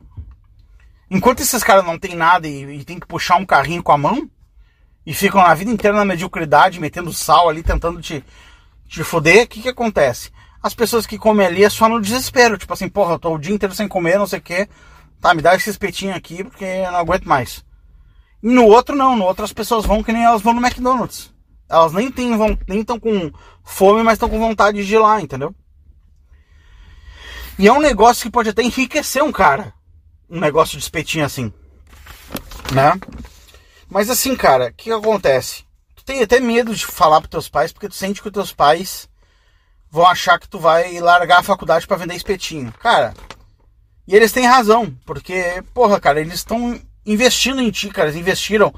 Enquanto esses caras não tem nada e, e tem que puxar um carrinho com a mão e ficam a vida inteira na mediocridade, metendo sal ali, tentando te, te foder, o que que acontece? As pessoas que comem ali é só no desespero, tipo assim, porra, eu tô o dia inteiro sem comer, não sei o que, tá, me dá esse espetinho aqui porque eu não aguento mais. E no outro não, no outro as pessoas vão que nem elas vão no McDonald's. Elas nem tem, nem estão com fome, mas estão com vontade de ir lá, entendeu? E é um negócio que pode até enriquecer um cara. Um negócio de espetinho assim. Né? Mas assim, cara, o que, que acontece? tu tem até medo de falar pros teus pais, porque tu sente que os teus pais vão achar que tu vai largar a faculdade para vender espetinho. Cara, e eles têm razão, porque, porra, cara, eles estão investindo em ti, cara. Eles investiram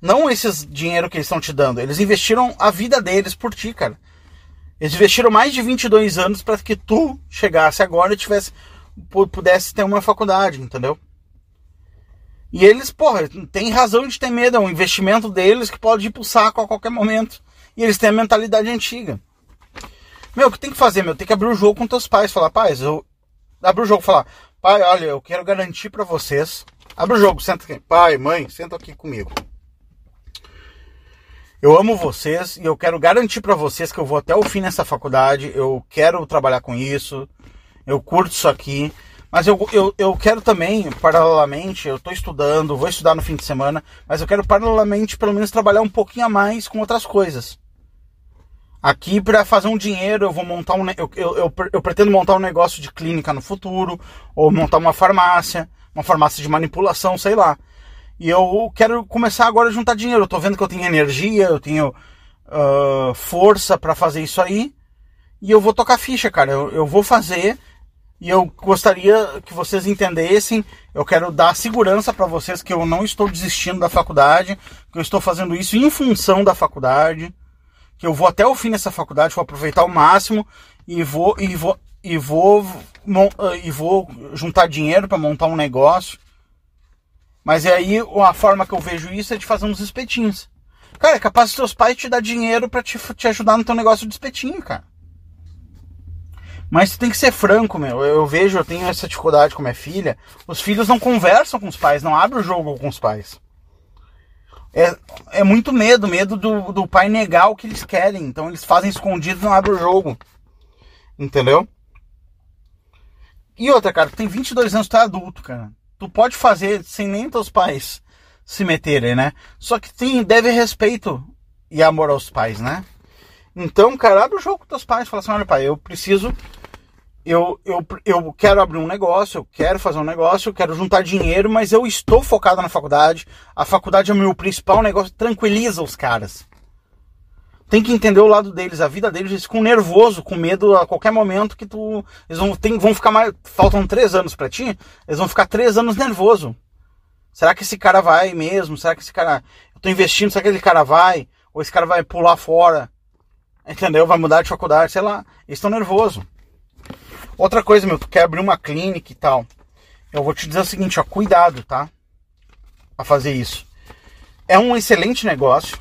não esses dinheiro que eles estão te dando, eles investiram a vida deles por ti, cara. Eles investiram mais de 22 anos para que tu chegasse agora e tivesse pudesse ter uma faculdade, entendeu? E eles, porra, tem razão de ter medo, é um investimento deles que pode ir pro saco a qualquer momento. E eles têm a mentalidade antiga. Meu, o que tem que fazer, meu? Tem que abrir o jogo com teus pais. Falar, pais, eu. Abre o jogo falar, pai, olha, eu quero garantir para vocês. Abre o jogo, senta aqui. Pai, mãe, senta aqui comigo. Eu amo vocês e eu quero garantir para vocês que eu vou até o fim nessa faculdade. Eu quero trabalhar com isso. Eu curto isso aqui. Mas eu, eu, eu quero também, paralelamente, eu estou estudando, vou estudar no fim de semana, mas eu quero paralelamente pelo menos trabalhar um pouquinho a mais com outras coisas. Aqui para fazer um dinheiro, eu vou montar um. Eu, eu, eu, eu, pretendo montar um negócio de clínica no futuro, ou montar uma farmácia, uma farmácia de manipulação, sei lá. E eu quero começar agora a juntar dinheiro. Eu tô vendo que eu tenho energia, eu tenho uh, força para fazer isso aí. E eu vou tocar ficha, cara. Eu, eu vou fazer e eu gostaria que vocês entendessem, eu quero dar segurança para vocês que eu não estou desistindo da faculdade, que eu estou fazendo isso em função da faculdade, eu vou até o fim dessa faculdade, vou aproveitar o máximo e vou e vou e vou e vou juntar dinheiro para montar um negócio. Mas é aí a forma que eu vejo isso é de fazer uns espetinhos. Cara, é capaz dos seus pais te dar dinheiro para te, te ajudar no teu negócio de espetinho, cara. Mas tu tem que ser franco, meu. Eu vejo, eu tenho essa dificuldade com minha filha. Os filhos não conversam com os pais, não abrem o jogo com os pais. É, é muito medo, medo do, do pai negar o que eles querem. Então eles fazem escondido e não abrem o jogo. Entendeu? E outra, cara, tu tem 22 anos, tu é adulto, cara. Tu pode fazer sem nem teus pais se meterem, né? Só que tem, deve respeito e amor aos pais, né? Então, cara, abre o jogo com teus pais. Fala assim, olha pai, eu preciso... Eu, eu, eu quero abrir um negócio, eu quero fazer um negócio, eu quero juntar dinheiro, mas eu estou focado na faculdade. A faculdade é o meu principal negócio. Tranquiliza os caras. Tem que entender o lado deles, a vida deles. Eles ficam nervoso, com medo a qualquer momento que tu. Eles vão, tem, vão ficar mais. Faltam três anos para ti, eles vão ficar três anos nervoso. Será que esse cara vai mesmo? Será que esse cara. Eu tô investindo, será que esse cara vai? Ou esse cara vai pular fora? Entendeu? Vai mudar de faculdade, sei lá. Eles estão nervosos. Outra coisa, meu, tu quer abrir uma clínica e tal. eu vou te dizer o seguinte, ó, cuidado, tá? A fazer isso. É um excelente negócio.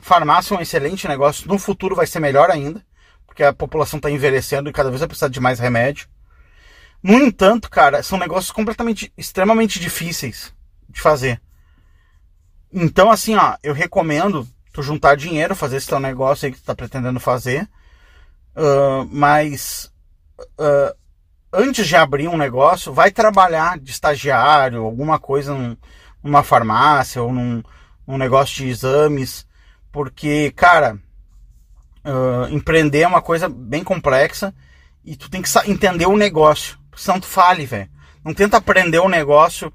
Farmácia é um excelente negócio. No futuro vai ser melhor ainda, porque a população está envelhecendo e cada vez vai precisar de mais remédio. No entanto, cara, são negócios completamente, extremamente difíceis de fazer. Então, assim, ó, eu recomendo tu juntar dinheiro, fazer esse teu negócio aí que tu tá pretendendo fazer. Uh, mas uh, antes de abrir um negócio, vai trabalhar de estagiário, alguma coisa num, numa farmácia ou num, num, negócio de exames, porque, cara, uh, empreender é uma coisa bem complexa e tu tem que entender o negócio, senão tu fale, velho. Não tenta aprender o negócio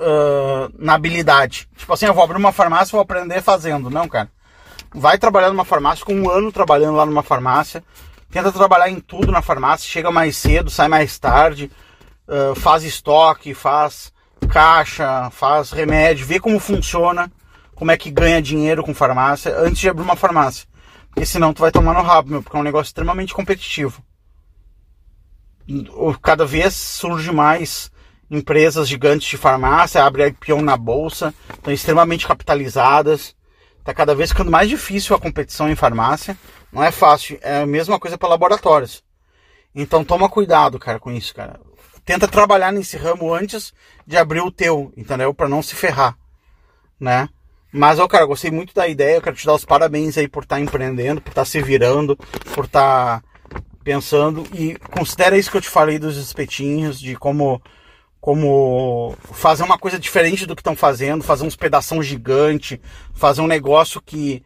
uh, na habilidade. Tipo assim, eu vou abrir uma farmácia e vou aprender fazendo. Não, cara. Vai trabalhar numa farmácia, com um ano trabalhando lá numa farmácia. Tenta trabalhar em tudo na farmácia, chega mais cedo, sai mais tarde, uh, faz estoque, faz caixa, faz remédio, vê como funciona, como é que ganha dinheiro com farmácia antes de abrir uma farmácia. Porque senão tu vai tomar no rabo, meu, porque é um negócio extremamente competitivo. Cada vez surge mais empresas gigantes de farmácia, abre IPO na bolsa, estão extremamente capitalizadas. Está cada vez ficando mais difícil a competição em farmácia. Não é fácil, é a mesma coisa para laboratórios. Então toma cuidado, cara, com isso, cara. Tenta trabalhar nesse ramo antes de abrir o teu, entendeu? Para não se ferrar, né? Mas, ó, cara, gostei muito da ideia. Eu quero te dar os parabéns aí por estar tá empreendendo, por estar tá se virando, por estar tá pensando. E considera isso que eu te falei dos espetinhos, de como como fazer uma coisa diferente do que estão fazendo, fazer uns pedação gigante, fazer um negócio que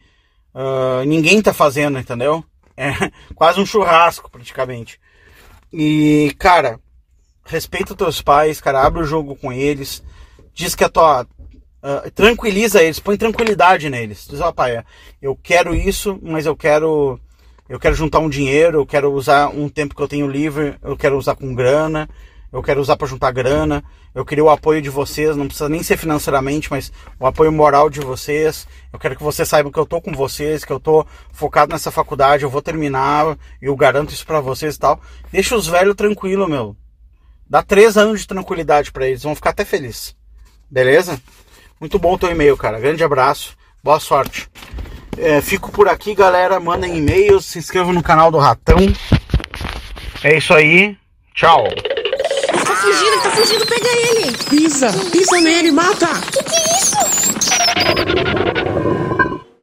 uh, ninguém está fazendo, entendeu? É quase um churrasco, praticamente. E, cara, respeita teus pais, cara, abre o jogo com eles, diz que a tua. Uh, tranquiliza eles, põe tranquilidade neles. Diz, ó, oh, pai, eu quero isso, mas eu quero. Eu quero juntar um dinheiro, eu quero usar um tempo que eu tenho livre, eu quero usar com grana eu quero usar para juntar grana, eu queria o apoio de vocês, não precisa nem ser financeiramente, mas o apoio moral de vocês. Eu quero que vocês saibam que eu tô com vocês, que eu tô focado nessa faculdade, eu vou terminar, e eu garanto isso para vocês e tal. Deixa os velhos tranquilo, meu. Dá três anos de tranquilidade para eles, vão ficar até felizes. Beleza? Muito bom o teu e-mail, cara. Grande abraço, boa sorte. É, fico por aqui, galera. Mandem e-mails, se inscrevam no canal do Ratão. É isso aí. Tchau fugindo, tá fugindo, pega ele! Pisa, pisa nele, mata! Que que é isso?